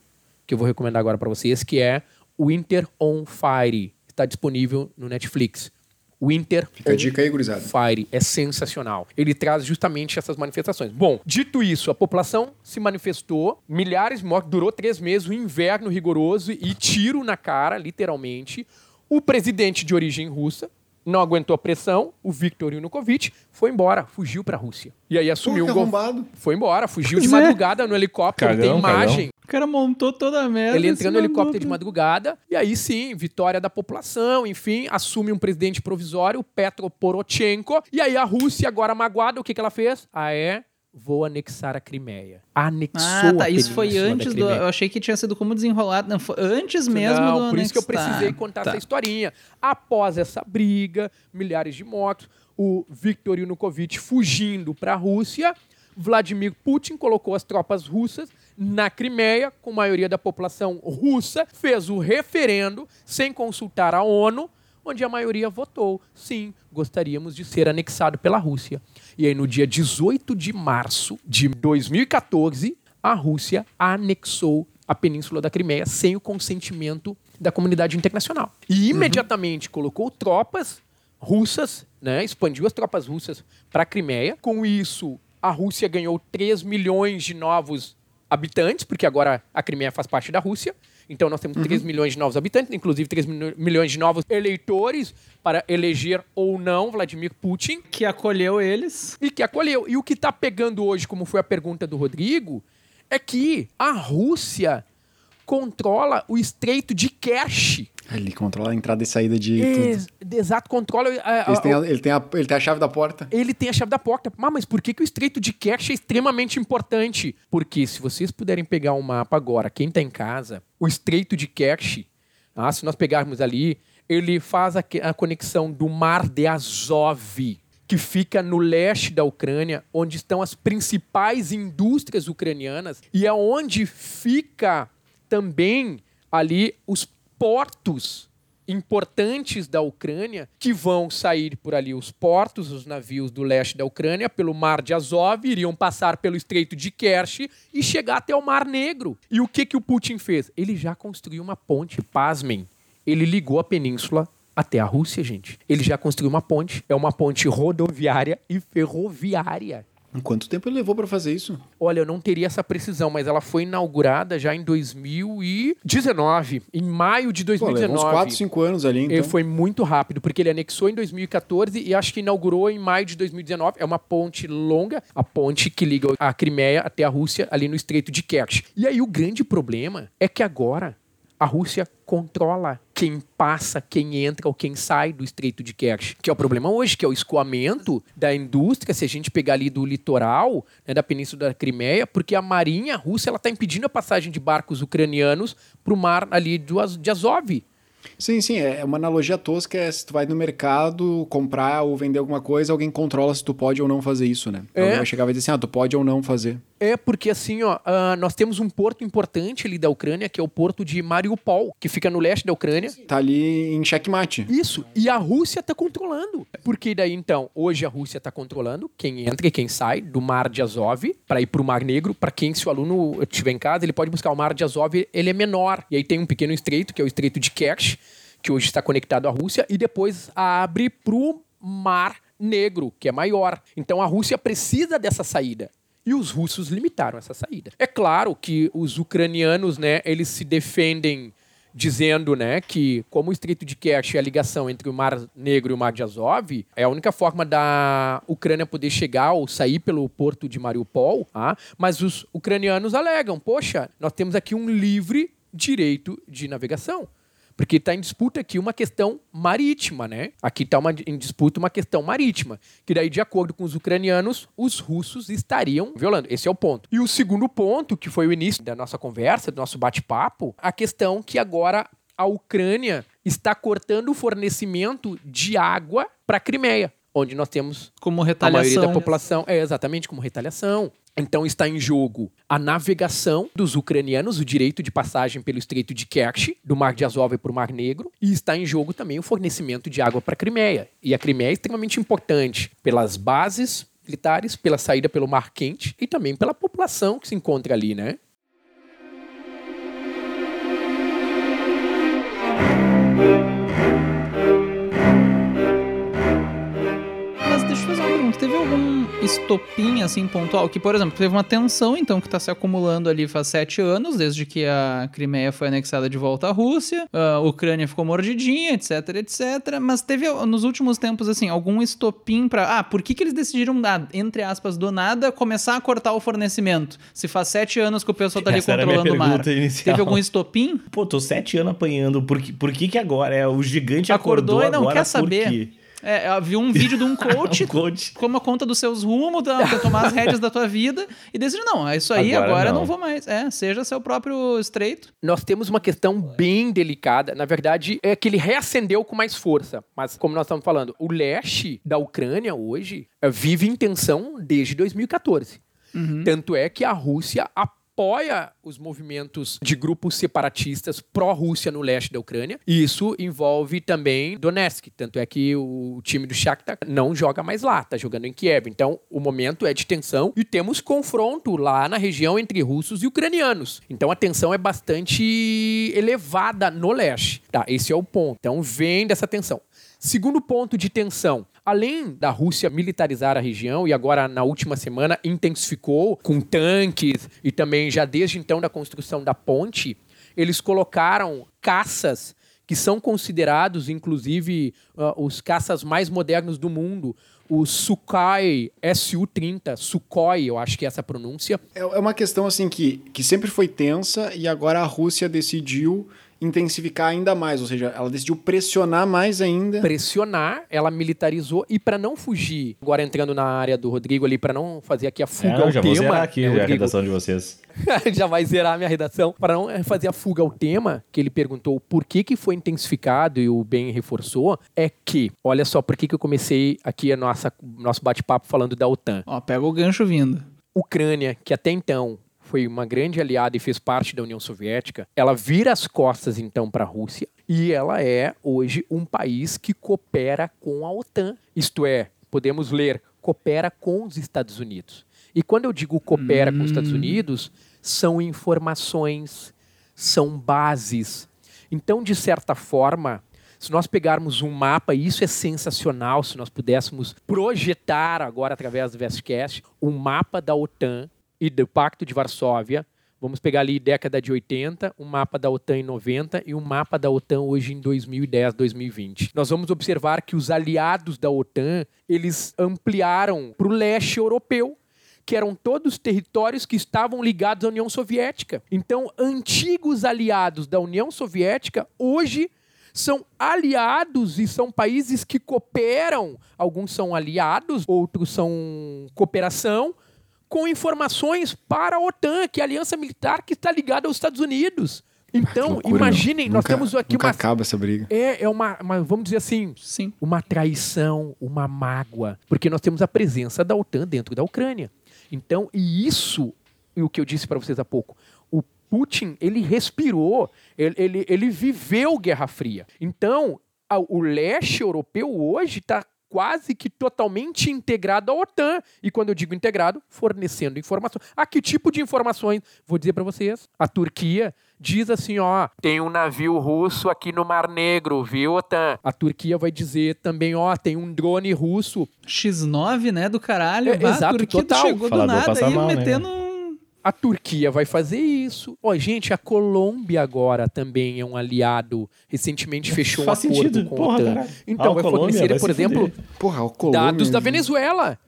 que eu vou recomendar agora pra vocês, que é Winter on Fire. Está disponível no Netflix. Winter Fica a on dica aí, gurizada. Fire é sensacional. Ele traz justamente essas manifestações. Bom, dito isso, a população se manifestou, milhares de mortes, durou três meses, um inverno rigoroso e tiro na cara, literalmente. O presidente de origem russa não aguentou a pressão, o Viktor Yanukovych foi embora, fugiu para a Rússia. E aí assumiu Pô, o arrombado. Foi embora, fugiu Pois de é. madrugada no helicóptero, Cagão, tem imagem. O cara montou toda a merda. Ele entrando no helicóptero de mandou madrugada, e aí sim, vitória da população, enfim, assume um presidente provisório, Petro Poroshenko, e aí a Rússia, agora magoada, o que, que ela fez? Ah, é? Vou anexar a Crimeia. Anexou Ah, tá. Isso foi da antes do. Eu achei que tinha sido como desenrolado. Não, foi antes mesmo Não, do por isso que eu anexar. precisei contar Tá. essa historinha. Após essa briga, milhares de mortos, o Viktor Yanukovych fugindo para a Rússia, Vladimir Putin colocou as tropas russas na Crimeia, com a maioria da população russa, fez o referendo sem consultar a ONU, onde a maioria votou. Sim, gostaríamos de ser anexado pela Rússia. E aí, no dia 18 de março de 2014, a Rússia anexou a Península da Crimeia sem o consentimento da comunidade internacional. E imediatamente colocou tropas russas, né, expandiu as tropas russas para a Crimeia. Com isso, a Rússia ganhou 3 milhões de novos habitantes, porque agora a Crimeia faz parte da Rússia. Então nós temos 3 milhões de novos habitantes, inclusive 3 milho- milhões de novos eleitores para eleger ou não Vladimir Putin Que acolheu eles. e que acolheu. E o que está pegando hoje, como foi a pergunta do Rodrigo, é que a Rússia controla o Estreito de Kerch. Ele controla a entrada e saída de Ex- tudo. exato, controla. a- a- Eles têm a- ele, tem a, ele tem a chave da porta. ele tem a chave da porta. Ah, mas por que, que o Estreito de Kerch é extremamente importante? Porque se vocês puderem pegar um mapa agora, quem está em casa, o Estreito de Kerch, ah, se nós pegarmos ali, ele faz a, a conexão do Mar de Azov, que fica no leste da Ucrânia, onde estão as principais indústrias ucranianas, e é onde fica também ali os portos importantes da Ucrânia que vão sair por ali os portos, os navios do leste da Ucrânia, pelo Mar de Azov, iriam passar pelo Estreito de Kerch e chegar até o Mar Negro. E o que, que o Putin fez? Ele já construiu uma ponte, pasmem. Ele ligou a península até a Rússia, gente. Ele já construiu uma ponte. É uma ponte rodoviária e ferroviária. Quanto tempo ele levou pra fazer isso? Olha, eu não teria essa precisão, mas ela foi inaugurada já em 2019, em maio de Pô, levou 2019. uns 4, 5 anos ali, então. Ele foi muito rápido, porque ele anexou em 2014 e acho que inaugurou em maio de 2019. É uma ponte longa, a ponte que liga a Crimeia até a Rússia, ali no Estreito de Kerch. E aí o grande problema é que agora a Rússia controla quem passa, quem entra ou quem sai do Estreito de Kerch. Que é o problema hoje, que é o escoamento da indústria, se a gente pegar ali do litoral, né, da Península da Crimeia, porque a marinha russa está impedindo a passagem de barcos ucranianos para o mar ali do de Azov. Sim, sim, é uma analogia tosca, é se tu vai no mercado comprar ou vender alguma coisa, alguém controla se tu pode ou não fazer isso, né? É. Alguém vai chegar e vai dizer assim, ah, tu pode ou não fazer. É porque assim, ó, ah, nós temos um porto importante ali da Ucrânia, que é o porto de Mariupol, que fica no leste da Ucrânia. Tá ali em checkmate. Isso. E a Rússia tá controlando. Porque daí, então, hoje a Rússia tá controlando quem entra e quem sai do Mar de Azov para ir pro Mar Negro. Para quem, se o aluno estiver em casa, ele pode buscar o Mar de Azov, ele é menor. E aí tem um pequeno estreito, que é o Estreito de Kerch, que hoje está conectado à Rússia, e depois abre pro Mar Negro, que é maior. Então a Rússia precisa dessa saída. E os russos limitaram essa saída. É claro que os ucranianos, né, eles se defendem dizendo, né, que como o Estreito de Kerch é a ligação entre o Mar Negro e o Mar de Azov, é a única forma da Ucrânia poder chegar ou sair pelo porto de Mariupol, tá? mas os ucranianos alegam, poxa, nós temos aqui um livre direito de navegação. Porque está em disputa aqui uma questão marítima, né? Aqui está em disputa uma questão marítima. Que daí, de acordo com os ucranianos, os russos estariam violando. Esse é o ponto. E o segundo ponto, que foi o início da nossa conversa, do nosso bate-papo, a questão que agora a Ucrânia está cortando o fornecimento de água para a Crimeia, onde nós temos como a retaliação. maioria da população. É exatamente como retaliação. Então está em jogo a navegação dos ucranianos, o direito de passagem pelo Estreito de Kerch, do Mar de Azov para o Mar Negro, e está em jogo também o fornecimento de água para a Crimeia. E a Crimeia é extremamente importante pelas bases militares, pela saída pelo Mar Quente e também pela população que se encontra ali, né? Pergunta. Teve algum estopim, assim, pontual? Que, por exemplo, teve uma tensão, então, que tá se acumulando ali faz sete anos, desde que a Crimeia foi anexada de volta à Rússia, a Ucrânia ficou mordidinha, etc, etc. Mas teve, nos últimos tempos, assim, algum estopim pra... Ah, por que que eles decidiram, ah, entre aspas, do nada, começar a cortar o fornecimento? Se faz sete anos que o pessoal tá ali Essa controlando o mar. inicial. Teve algum estopim? Pô, tô sete anos apanhando. Por que, por que, que agora? É, o gigante acordou, Acordou e não agora quer saber. quê? É, eu vi um vídeo de um coach Um coach. toma conta dos seus rumos, da- pra tomar as rédeas da tua vida e decide, não, é isso aí, agora, Agora eu não não. vou mais. É, seja seu próprio estreito. nós temos uma questão bem delicada. Na verdade, é que ele reacendeu com mais força. Mas, como nós estamos falando, o leste da Ucrânia hoje eh, vive em tensão desde 2014. Tanto é que a Rússia apoia os movimentos de grupos separatistas pró-Rússia no leste da Ucrânia. E isso envolve também Donetsk. Tanto é que o time do Shakhtar não joga mais lá, tá jogando em Kiev. Então, o momento é de tensão e temos confronto lá na região entre russos e ucranianos. Então, a tensão é bastante elevada no leste. Tá, esse é o ponto. Então, vem dessa tensão. Segundo ponto de tensão. Além da Rússia militarizar a região, e agora na última semana intensificou com tanques e também já desde então da construção da ponte, eles colocaram caças que são considerados, inclusive, ah, os caças mais modernos do mundo, o Sukhoi Su-30, Sukhoi, eu acho que é essa pronúncia, É é uma questão assim que, que sempre foi tensa e agora a Rússia decidiu intensificar ainda mais, ou seja, ela decidiu pressionar mais ainda. pressionar, ela militarizou e para não fugir, agora entrando na área do Rodrigo ali, para não fazer aqui a fuga É, eu ao já tema, vou zerar aqui né, a redação de vocês. já vai zerar a minha redação. Para não fazer a fuga ao tema, que ele perguntou por que, que foi intensificado e o Ben reforçou, é que, olha só, por que, que eu comecei aqui a nossa nosso bate-papo falando da OTAN. Ó, pega o gancho vindo. Ucrânia, que até então foi uma grande aliada e fez parte da União Soviética, ela vira as costas então para a Rússia e ela é hoje um país que coopera com a OTAN. Isto é, podemos ler, coopera com os Estados Unidos. E quando eu digo coopera com os Estados Unidos, são informações, são bases. Então, de certa forma, se nós pegarmos um mapa, e isso é sensacional, se nós pudéssemos projetar agora através do Vestcast um mapa da OTAN e do Pacto de Varsóvia. Vamos pegar ali década de 80, um mapa da OTAN em 90 e um mapa da OTAN hoje em 2010, 2020. Nós vamos observar que os aliados da OTAN, eles ampliaram para o leste europeu, que eram todos territórios que estavam ligados à União Soviética. Então, antigos aliados da União Soviética, hoje são aliados e são países que cooperam. Alguns são aliados, outros são cooperação, com informações para a OTAN, que é a aliança militar que está ligada aos Estados Unidos. Então, Loucura, imaginem, nós Nunca- temos aqui nunca uma. acaba essa briga. É, é uma, uma- vamos dizer assim, Sim. uma traição, uma mágoa, porque nós temos a presença da OTAN dentro da Ucrânia. Então, e isso, e o que eu disse para vocês há pouco, o Putin, ele respirou, ele, ele, ele viveu Guerra Fria. Então, a- o leste europeu hoje está quase que totalmente integrado à OTAN. E quando eu digo integrado, fornecendo informações. Ah, que tipo de informações? Vou dizer para vocês. A Turquia diz assim, ó, tem um navio russo aqui no Mar Negro, viu, OTAN? A Turquia vai dizer também, ó, tem um drone russo. X9, né, do caralho. É, Bah, exato, a Turquia total. chegou do Falador nada passa aí mal, né, metendo... um- A Turquia vai fazer isso. Ó, gente, a Colômbia agora também é um aliado. Recentemente fechou Faz um acordo sentido. com Porra, a OTAN. Então, Ah, vai Colômbia, fornecer, vai por exemplo. Porra, Colômbia... dados da Venezuela.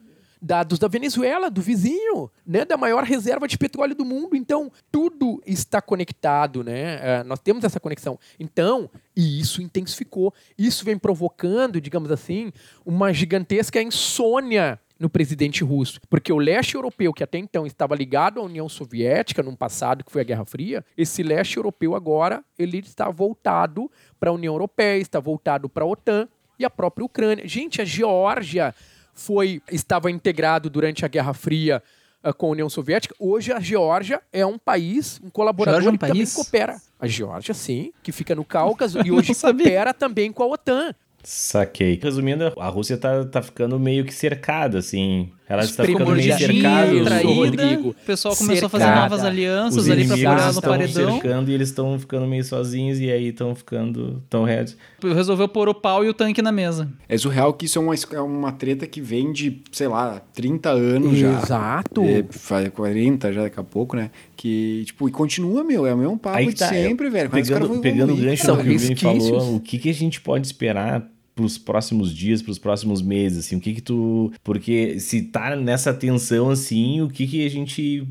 dados da Venezuela, do vizinho, né, da maior reserva de petróleo do mundo. Então, tudo está conectado, né? É, nós temos essa conexão. Então, e isso intensificou. Isso vem provocando, digamos assim, uma gigantesca insônia no presidente russo. Porque o leste europeu, que até então estava ligado à União Soviética, num passado que foi a Guerra Fria, esse leste europeu agora ele está voltado para a União Europeia, está voltado para a OTAN e a própria Ucrânia. Gente, a Geórgia foi estava integrado durante a Guerra Fria uh, com a União Soviética. Hoje a Geórgia é um país, um colaborador é um que também país? coopera. A Geórgia, sim, que fica no Cáucaso e hoje coopera também com a OTAN. Saquei. Resumindo, a Rússia tá, tá ficando meio que cercada, assim. Ela está Ficou ficando meio cercada. Os- traída, Rodrigo. o pessoal começou a fazer Cercada. novas alianças Os ali pra inimigos furar no estão paredão. cercando e eles estão ficando meio sozinhos e aí estão ficando tão retos. Resolveu pôr o pau e o tanque na mesa. É surreal que isso é uma, é uma treta que vem de, sei lá, 30 anos já. Exato. É, faz 40 já daqui a pouco, né? Que, tipo, e continua, meu, é o mesmo papo Aí de tá, sempre, velho. Como é os caras Pegando, pegando o gancho do que o Vini falou, o que, que a gente pode esperar pros próximos dias, pros próximos meses, assim, o que que tu... Porque se tá nessa tensão, assim, o que que a gente...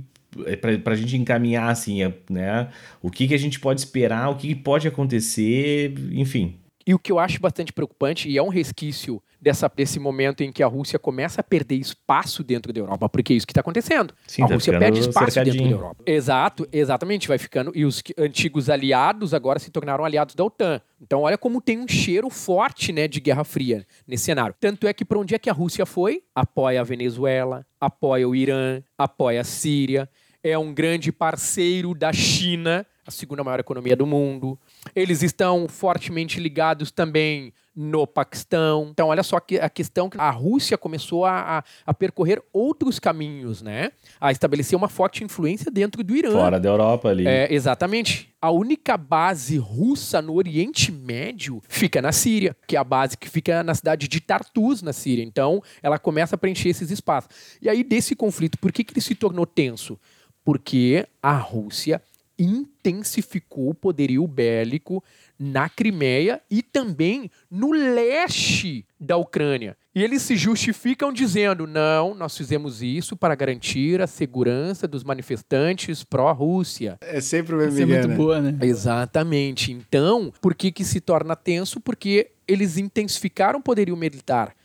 é Pra, pra gente encaminhar, assim, é, né? O que que a gente pode esperar, o que, que pode acontecer, enfim. E o que eu acho bastante preocupante, e é um resquício dessa, desse momento em que a Rússia começa a perder espaço dentro da Europa, porque é isso que está acontecendo. Sim, a tá Rússia perde espaço dentro da cercadinho. Europa. Exato, exatamente, vai ficando. E os antigos aliados agora se tornaram aliados da OTAN. Então, olha como tem um cheiro forte né, de Guerra Fria nesse cenário. Tanto é que para onde é que a Rússia foi? Apoia a Venezuela, apoia o Irã, apoia a Síria, é um grande parceiro da China, a segunda maior economia do mundo. Eles estão fortemente ligados também no Paquistão. Então, olha só que a questão que a Rússia começou a, a, a percorrer outros caminhos, né? A estabelecer uma forte influência dentro do Irã. Fora da Europa ali. É, exatamente. A única base russa no Oriente Médio fica na Síria, que é a base que fica na cidade de Tartus, na Síria. Então, ela começa a preencher esses espaços. E aí, desse conflito, por que, que ele se tornou tenso? Porque a Rússia intensificou o poderio bélico na Crimeia e também no leste da Ucrânia. E eles se justificam dizendo: não, nós fizemos isso para garantir a segurança dos manifestantes pró-Rússia. É sempre o mesmo Isso é muito boa, né? Exatamente. Então, por que, que se torna tenso? Porque eles intensificaram o poderio militar.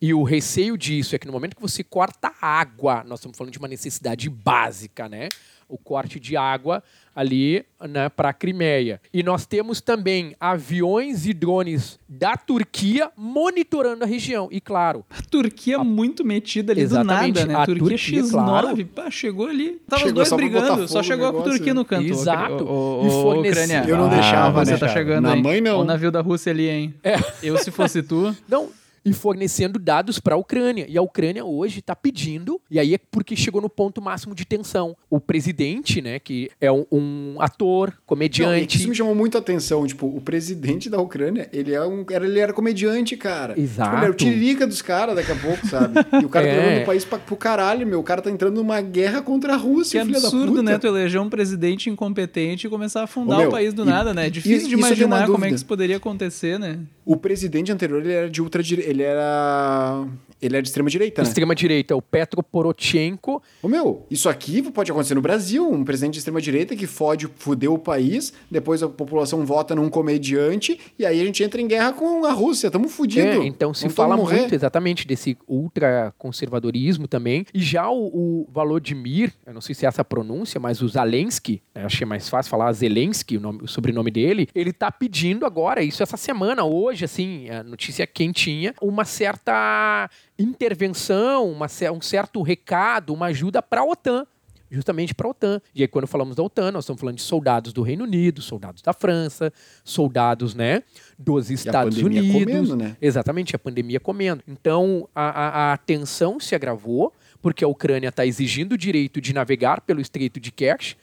E o receio disso é que no momento que você corta água, nós estamos falando de uma necessidade básica, né? O corte de água ali né, para a Crimeia. E nós temos também aviões e drones da Turquia monitorando a região. E claro, A Turquia muito metida ali Exatamente, do nada, né? a Turquia, Turquia, X9, claro. pá, chegou ali. Tava os dois só brigando, só chegou a Turquia no canto. Exato. O, o, E o, forneceu- Ucrânia. Eu não Ah, deixava, você né? tá chegando Na mãe, não. O navio da Rússia ali, hein? É. Eu, se fosse tu, Não, e fornecendo dados para a Ucrânia. E a Ucrânia hoje está pedindo, e aí é porque chegou no ponto máximo de tensão. O presidente, né, que é um, um ator, Não, comediante. isso me chamou muito a atenção. Tipo, o presidente da Ucrânia, ele, é um, era, ele era comediante, cara. Exato. Tipo, ele era o tiririca dos caras daqui a pouco, sabe? E o cara É. tá levando o país pra, pro caralho, meu. O cara tá entrando numa guerra contra a que Rússia, filha da absurdo, né? Tu eleger um presidente incompetente e começar a afundar Ô, meu, o país do e- nada, né? É difícil isso de imaginar como é que isso poderia acontecer, né? O presidente anterior, ele era de ultradireita. Ele era... Ele era de extrema direita, né? Extrema direita, o Petro Poroshenko. Ô, meu, isso aqui pode acontecer no Brasil. Um presidente de extrema-direita que fode, fudeu o país, depois a população vota num comediante, e aí a gente entra em guerra com a Rússia. Tamo fudido. É, então se Vamos fala morrer. muito exatamente desse ultraconservadorismo também. E já o, o Volodymyr, eu não sei se é essa a pronúncia, mas o Zelensky, né, achei mais fácil falar Zelensky, o, nome- o sobrenome dele, ele tá pedindo agora, isso essa semana, hoje, assim, a notícia quentinha, uma certa intervenção, uma, um certo recado, uma ajuda para a OTAN justamente para a OTAN. E aí, quando falamos da OTAN, nós estamos falando de soldados do Reino Unido, soldados da França, soldados né, dos Estados pandemia Unidos. comendo, né? Exatamente, a pandemia comendo. Então, a, a, a tensão se agravou, porque a Ucrânia está exigindo o direito de navegar pelo Estreito de Kerch,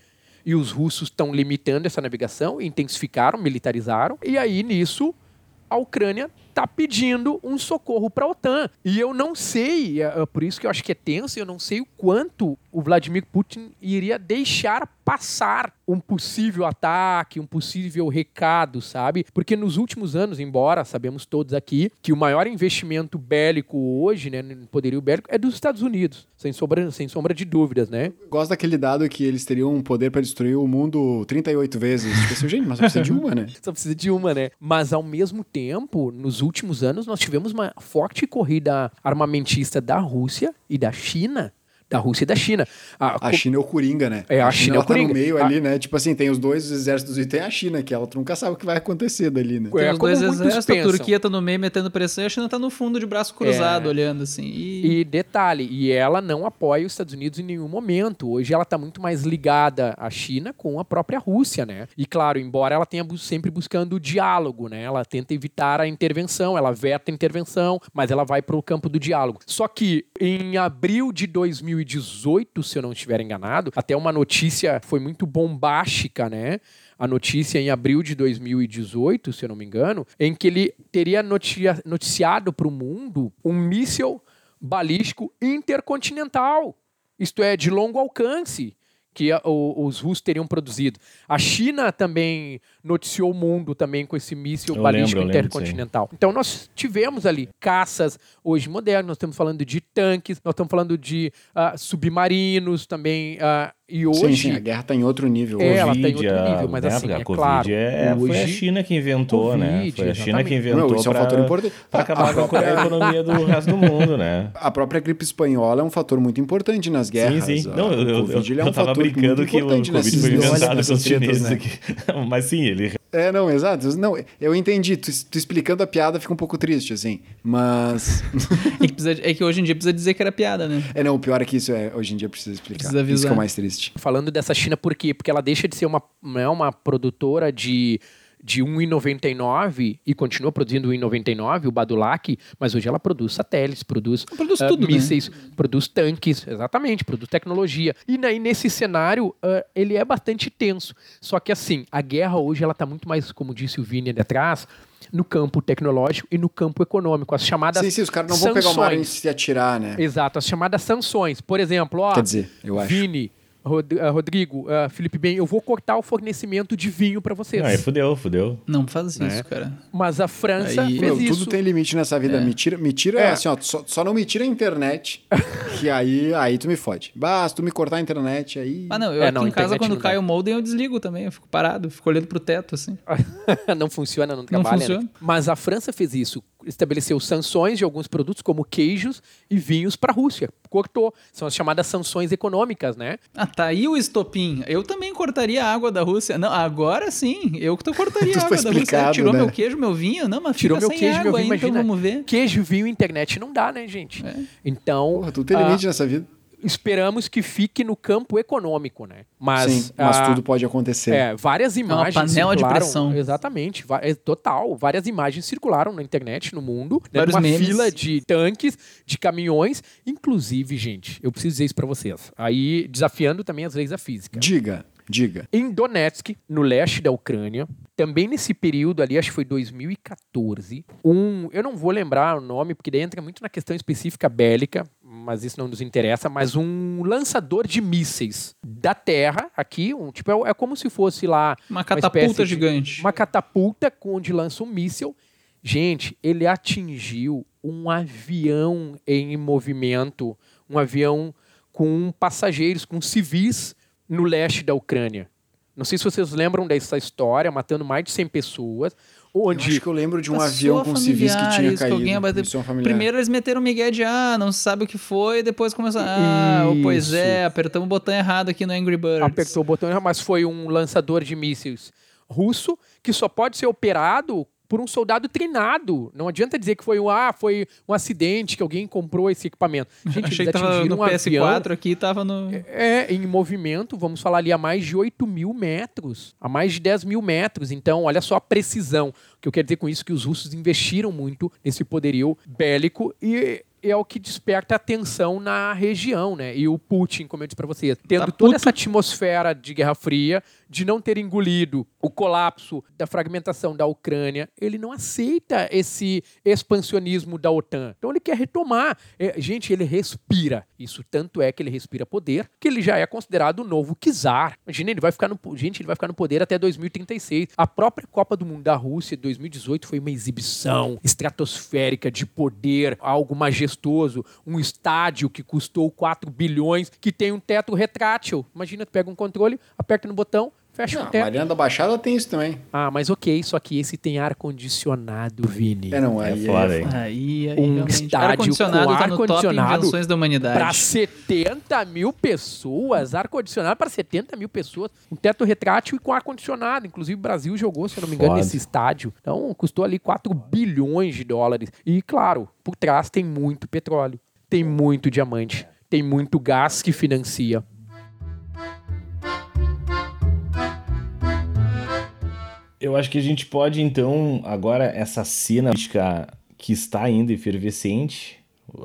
e os russos estão limitando essa navegação, intensificaram, militarizaram, e aí, nisso, a Ucrânia está pedindo um socorro para a OTAN. E eu não sei, é, é por isso que eu acho que é tenso, eu não sei o quanto o Vladimir Putin iria deixar passar um possível ataque, um possível recado, sabe? Porque nos últimos anos, embora sabemos todos aqui que o maior investimento bélico hoje, né, no poderio bélico, é dos Estados Unidos, sem sombra, sem sombra de dúvidas, né? Gosto daquele dado que eles teriam um poder para destruir o mundo 38 vezes. Tipo assim, gente, mas só precisa de uma, né? Só precisa de uma, né? Mas ao mesmo tempo, nos últimos anos, nós tivemos uma forte corrida armamentista da Rússia e da China da Rússia e da China. A, a China é o Coringa, né? É, a, a China, China é o Coringa. Tá no meio a... ali, né? Tipo assim, tem os dois exércitos e tem a China, que ela nunca sabe o que vai acontecer dali, né? Tem é, os dois exércitos, a Turquia tá no meio metendo pressão e a China tá no fundo de braço cruzado, é... olhando assim. E... e... detalhe, e ela não apoia os Estados Unidos em nenhum momento. Hoje ela tá muito mais ligada à China com a própria Rússia, né? E claro, embora ela tenha sempre buscando o diálogo, né? Ela tenta evitar a intervenção, ela veta a intervenção, mas ela vai pro campo do diálogo. Só que em abril de 2018, se eu não estiver enganado. Até uma notícia foi muito bombástica, né? A notícia em abril de 2018, se eu não me engano, em que ele teria noticiado para o mundo um míssil balístico intercontinental. Isto é, de longo alcance que a, o, os russos teriam produzido. A China também noticiou o mundo também com esse míssil eu balístico lembro, intercontinental. Lembro, então nós tivemos ali caças hoje modernos, nós estamos falando de tanques, nós estamos falando de uh, submarinos também. Uh, e hoje. Sim, sim, a guerra está em outro nível. É, ela está em outro nível, mas né, assim, é Covid claro. É, hoje, foi a China que inventou, né? COVID, né? Foi a China exatamente. que inventou. Não, isso é um fator importante. Para acabar com a economia do resto do mundo, né? A própria gripe espanhola é um fator muito importante nas guerras. Sim, sim. Não, eu, eu, eu, é um eu tava brincando que o Covid foi inventado pelos chineses né? aqui. Mas sim, ele é, não, exato. Não, eu entendi. Tu, tu, explicando a piada fica um pouco triste, assim. Mas. é, que precisa, é, que hoje em dia precisa dizer que era piada, né? É, não, o pior é que isso é. Hoje em dia precisa explicar. Precisa avisar. Isso que é o mais triste. Falando dessa China, por quê? Porque ela deixa de ser uma, não é uma produtora de de 1,99 e continua produzindo 1,99, o Badulac, mas hoje ela produz satélites, produz, produz uh, tudo, né? mísseis, né? produz tanques, exatamente, produz tecnologia. E aí, nesse cenário, uh, ele é bastante tenso. Só que assim, a guerra hoje ela está muito mais, como disse o Vini ali atrás, no campo tecnológico e no campo econômico. As chamadas Sim, sim, os caras não vão pegar o mar e se atirar, né? Exato, as chamadas sanções. Por exemplo, ó, Quer dizer, eu acho. Vini, eh, Rodrigo, uh, Felipe Bem, eu vou cortar o fornecimento de vinho para vocês. Aí fudeu, fudeu. Não faz isso, é. cara. Mas a França Aí, fez meu, isso. Tudo tem limite nessa vida. É. Me tira, me tira é. assim, ó, só, só, não me tira a internet, que aí, aí tu me fode. Basta tu me cortar a internet, aí... Ah, não, eu é, aqui não, em casa, quando cai o modem, eu desligo também. Eu fico parado, fico olhando pro teto, assim. não funciona, não trabalha. Não né? funciona. Né? Mas a França fez isso estabeleceu sanções de alguns produtos, como queijos e vinhos, para a Rússia. Cortou. São as chamadas sanções econômicas, né? Ah, tá aí o estopim. Eu também cortaria a água da Rússia. Não, agora sim. Eu que cortaria a água da Rússia. Tirou né? meu queijo, meu vinho. Não, mas Tirou meu queijo, meu vinho, aí, então imagina. Então vamos ver. Queijo, vinho e internet não dá, né, gente? É. Então. Porra, tudo tem limite nessa vida esperamos que fique no campo econômico, né? Mas, Sim, mas ah, tudo pode acontecer. É, várias imagens é uma panela de pressão. Exatamente, é total. Várias imagens circularam na internet, no mundo, né, uma fila de tanques, de caminhões, inclusive, gente, eu preciso dizer isso para vocês. Aí desafiando também as leis da física. Diga. Diga. Em Donetsk, no leste da Ucrânia, também nesse período ali, acho que foi 2014, um, eu não vou lembrar o nome, porque daí entra muito na questão específica bélica, mas isso não nos interessa, mas um lançador de mísseis da Terra, aqui, um, tipo, é, é como se fosse lá... Uma catapulta uma gigante. Uma catapulta onde lança um míssil. Gente, ele atingiu um avião em movimento, um avião com passageiros, com civis no leste da Ucrânia. Não sei se vocês lembram dessa história, matando mais de 100 pessoas. Onde... Eu acho que eu lembro de um avião com civis que tinha caído. Que Primeiro eles meteram o Miguel de ah, não sabe o que foi, depois começou ah, Isso. pois é, apertamos o botão errado aqui no Angry Birds. Apertou o botão errado, mas foi um lançador de mísseis russo que só pode ser operado por um soldado treinado. Não adianta dizer que foi um, ah, foi um acidente, que alguém comprou esse equipamento. Gente, Achei eles que tava no um PS4 avião, aqui, tava no... É, em movimento, vamos falar ali, a mais de 8 mil metros, a mais de 10 mil metros. Então, olha só a precisão. O que eu quero dizer com isso é que os russos investiram muito nesse poderio bélico e é o que desperta atenção na região, né? E o Putin, como eu disse para vocês, tendo tá toda essa atmosfera de Guerra Fria, de não ter engolido o colapso da fragmentação da Ucrânia, ele não aceita esse expansionismo da OTAN. Então ele quer retomar. É, gente, ele respira. Isso tanto é que ele respira poder, que ele já é considerado o novo czar. Imagina, ele vai ficar no, gente, ele vai ficar no poder até 2036. A própria Copa do Mundo da Rússia de 2018 foi uma exibição estratosférica de poder, algo majestoso, um estádio que custou 4 bilhões, que tem um teto retrátil. Imagina, tu pega um controle, aperta no botão, fecha Não, o teto. Mariana da Baixada tem isso também. Ah, mas ok, só que esse tem ar-condicionado, Vini. É, não, É aí foda, é hein? Aí, aí Um estádio ar-condicionado com tá ar-condicionado invenções da humanidade. Para 70 mil pessoas, ar-condicionado para 70 mil pessoas, um teto retrátil e com ar-condicionado. Inclusive, o Brasil jogou, se eu não me engano, Foda. nesse estádio. Então, custou ali 4 bilhões de dólares. E, claro, por trás tem muito petróleo, tem muito diamante, tem muito gás que financia. Eu acho que a gente pode, então, agora, essa cena que está ainda efervescente,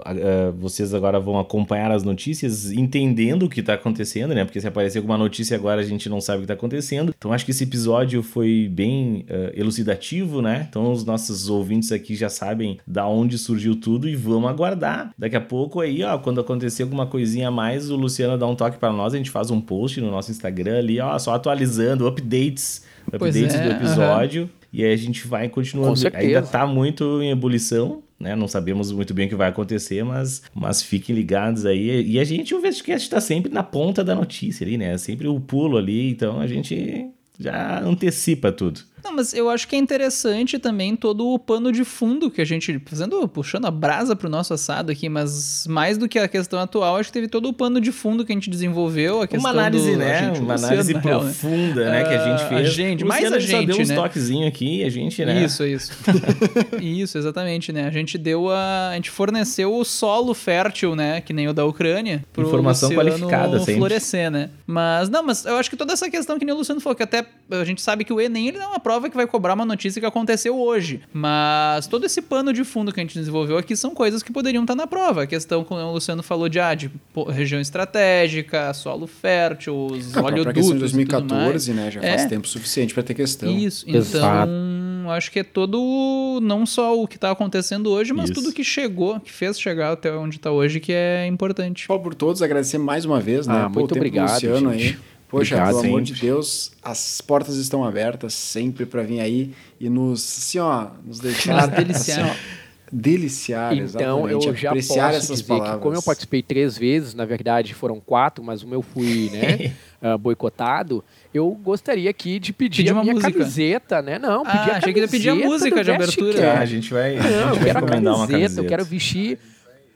ah, vocês agora vão acompanhar as notícias entendendo o que está acontecendo, né? Porque se aparecer alguma notícia agora a gente não sabe o que está acontecendo. Então acho que esse episódio foi bem ah, elucidativo, né? Então os nossos ouvintes aqui já sabem da onde surgiu tudo e vamos aguardar. Daqui a pouco aí, ó, quando acontecer alguma coisinha a mais, o Luciano dá um toque para nós, a gente faz um post no nosso Instagram ali, ó, só atualizando, updates, updates é, do episódio. E aí a gente vai continuando. Ainda tá muito em ebulição, né? Não sabemos muito bem o que vai acontecer, mas, mas fiquem ligados aí. E a gente, o Vestcast tá sempre na ponta da notícia ali, né? Sempre o pulo ali, então a gente já antecipa tudo. Não, mas eu acho que é interessante também todo o pano de fundo que a gente, fazendo, puxando a brasa pro nosso assado aqui, mas mais do que a questão atual, acho que teve todo o pano de fundo que a gente desenvolveu, a questão Uma análise, do, né? gente, Uma Luciano, análise na real, né? profunda, né? Que a gente Ah, fez. a gente, mais a só gente, deu uns né? toquezinhos aqui, a gente, né? Isso, isso. isso, exatamente, né? A gente deu a. A gente forneceu o solo fértil, né? Que nem o da Ucrânia. Pro Informação Luciano qualificada sempre. florescer, né? Mas, não, mas eu acho que toda essa questão que nem o Luciano falou, que até a gente sabe que o Enem ele não é uma prova que vai cobrar uma notícia que aconteceu hoje. Mas todo esse pano de fundo que a gente desenvolveu aqui são coisas que poderiam estar na prova. A questão, como o Luciano falou, de, ah, de região estratégica, solo fértil, os A própria questão de oleodutos e tudo mais. 2014, né? Já É. faz tempo suficiente para ter questão. Isso, Exato. então acho que é todo, não só o que tá acontecendo hoje, mas Isso. tudo que chegou, que fez chegar até onde tá hoje, que é importante. Paulo, por todos, agradecer mais uma vez, né? Ah, Pô, muito obrigado, Luciano gente. aí. Poxa, Obrigado, pelo amor sempre. de Deus, as portas estão abertas sempre para vir aí e nos, assim, ó, nos deixar Nos deliciar. assim, ó, deliciar, Então, eu exatamente, já apreciar posso essas dizer palavras. que como eu participei três vezes, na verdade foram quatro, mas o meu fui né, ah, boicotado, eu gostaria aqui de pedir Pedir a uma minha música. camiseta, né? Não, Ah, pedir a achei que ia pedir a camiseta música de abertura. Tá, a gente vai, a Não, gente eu vai a recomendar uma camiseta, camiseta. eu quero vestir A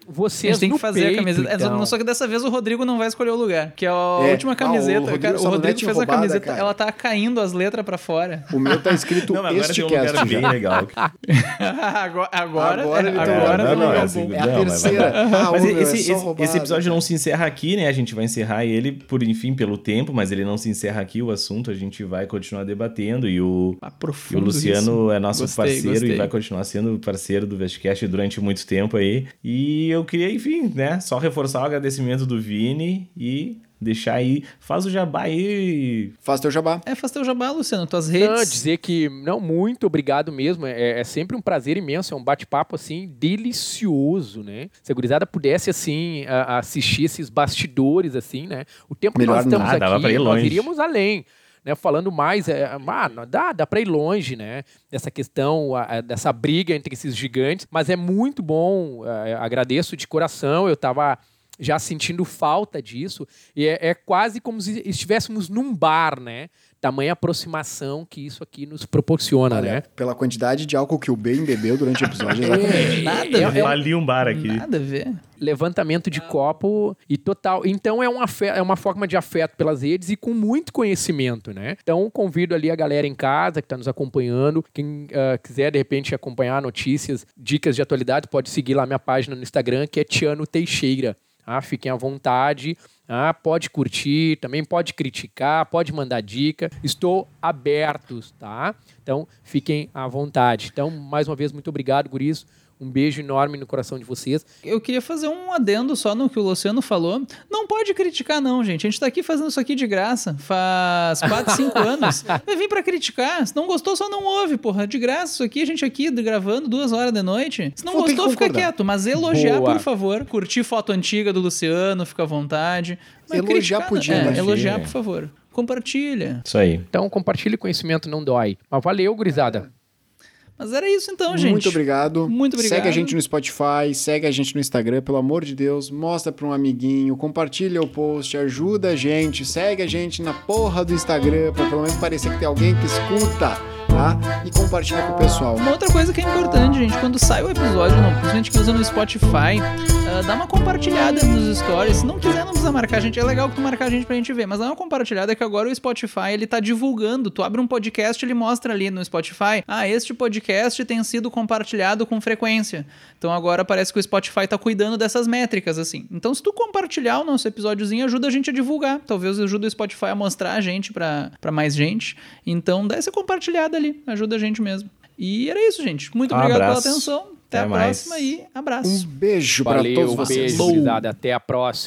vocês gente tem que fazer peito, a camiseta. então. Só que dessa vez o Rodrigo não vai escolher o lugar. Que é a É. última Ah, o camiseta. Rodrigo cara, o Rodrigo fez a roubada, camiseta, cara. ela tá caindo as letras pra fora. O meu tá escrito Não, agora este tem um lugar cast. bem legal. agora, agora, Agora ele tá- agora Não, tem não, lugar é bom. assim, É a Não, terceira. Ah, Mas ô, meu, esse, é esse- roubada. esse episódio não se encerra aqui, né? A gente vai encerrar ele por, enfim, pelo tempo, mas ele não se encerra aqui, o assunto. A gente vai continuar debatendo e o, e Luciano isso. é nosso Gostei, parceiro gostei. e vai continuar sendo parceiro do Vestcast durante muito tempo aí. E eu queria, enfim, né? Só reforçar o agradecimento do Vini e deixar aí. Faz o jabá aí. Faz teu jabá. É, faz teu jabá, Luciano, tuas Não, redes. dizer que, não, muito obrigado mesmo. É, é sempre um prazer imenso. É um bate-papo, assim, delicioso, né? Se a gurizada pudesse, assim, a- a assistir esses bastidores, assim, né? O tempo que Melhor nós estamos não. Ah, dava aqui, pra ir nós iríamos além. Né, falando mais, é, mano, dá, dá pra ir longe, né? Dessa questão, a- a- dessa briga entre esses gigantes, mas é muito bom, é, agradeço de coração, eu tava já sentindo falta disso, e é, é quase como se estivéssemos num bar, né? Tamanha aproximação que isso aqui nos proporciona, Olha, né? pela quantidade de álcool que o Ben bebeu durante o episódio, exatamente. Nada a Eu ver. fali um bar aqui. Nada a ver. levantamento de copo e total. Então é, um afe- é uma forma de afeto pelas redes e com muito conhecimento, né? Então convido ali a galera em casa que está nos acompanhando. Quem ah, quiser, de repente, acompanhar notícias, dicas de atualidade, pode seguir lá minha página no Instagram, que é Tiano Teixeira. Ah, fiquem à vontade. Ah, pode curtir, também pode criticar, pode mandar dica. Estou abertos, tá? Então, fiquem à vontade. Então, mais uma vez, muito obrigado, Guris. Um beijo enorme no coração de vocês. Eu queria fazer um adendo só no que o Luciano falou. Não pode criticar, não, gente. A gente tá aqui fazendo isso aqui de graça. Faz 4, 5 anos. Vai vir pra criticar. Se não gostou, só não ouve, porra. De graça isso aqui, a gente aqui gravando duas horas da noite. Se não Vou gostou, fica quieto. Mas elogiar, Boa. por favor. Curtir foto antiga do Luciano, fica à vontade. Mas Elogiar criticar, podia, é? Elogiar, por favor. Compartilha. Isso aí. Então, compartilhe conhecimento, não dói. Mas valeu, gurizada. Mas era isso então, gente. Muito obrigado. Muito obrigado. Segue a gente no Spotify, segue a gente no Instagram, pelo amor de Deus. Mostra pra um amiguinho, compartilha o post, ajuda a gente, segue a gente na porra do Instagram, pra pelo menos parecer que tem alguém que escuta, tá? E compartilha com o pessoal. Uma outra coisa que é importante, gente, quando sai o episódio, não, principalmente que usa no Spotify, dá uma compartilhada nos stories. Se não quiser, não precisa marcar a gente. É legal que tu marcar a gente pra gente ver, mas dá uma compartilhada que agora o Spotify, ele tá divulgando. Tu abre um podcast, ele mostra ali no Spotify, ah, este podcast tem sido compartilhado com frequência. Então agora parece que o Spotify tá cuidando dessas métricas, assim. Então se tu compartilhar o nosso episódiozinho, ajuda a gente a divulgar. Talvez ajude o Spotify a mostrar a gente pra, pra mais gente. Então dá essa compartilhada ali, ajuda a gente mesmo. E era isso, gente. Muito Um obrigado abraço. pela atenção. Até, Até a mais. próxima e abraço. Um beijo pra Valeu, todos vocês. beijo. Até a próxima.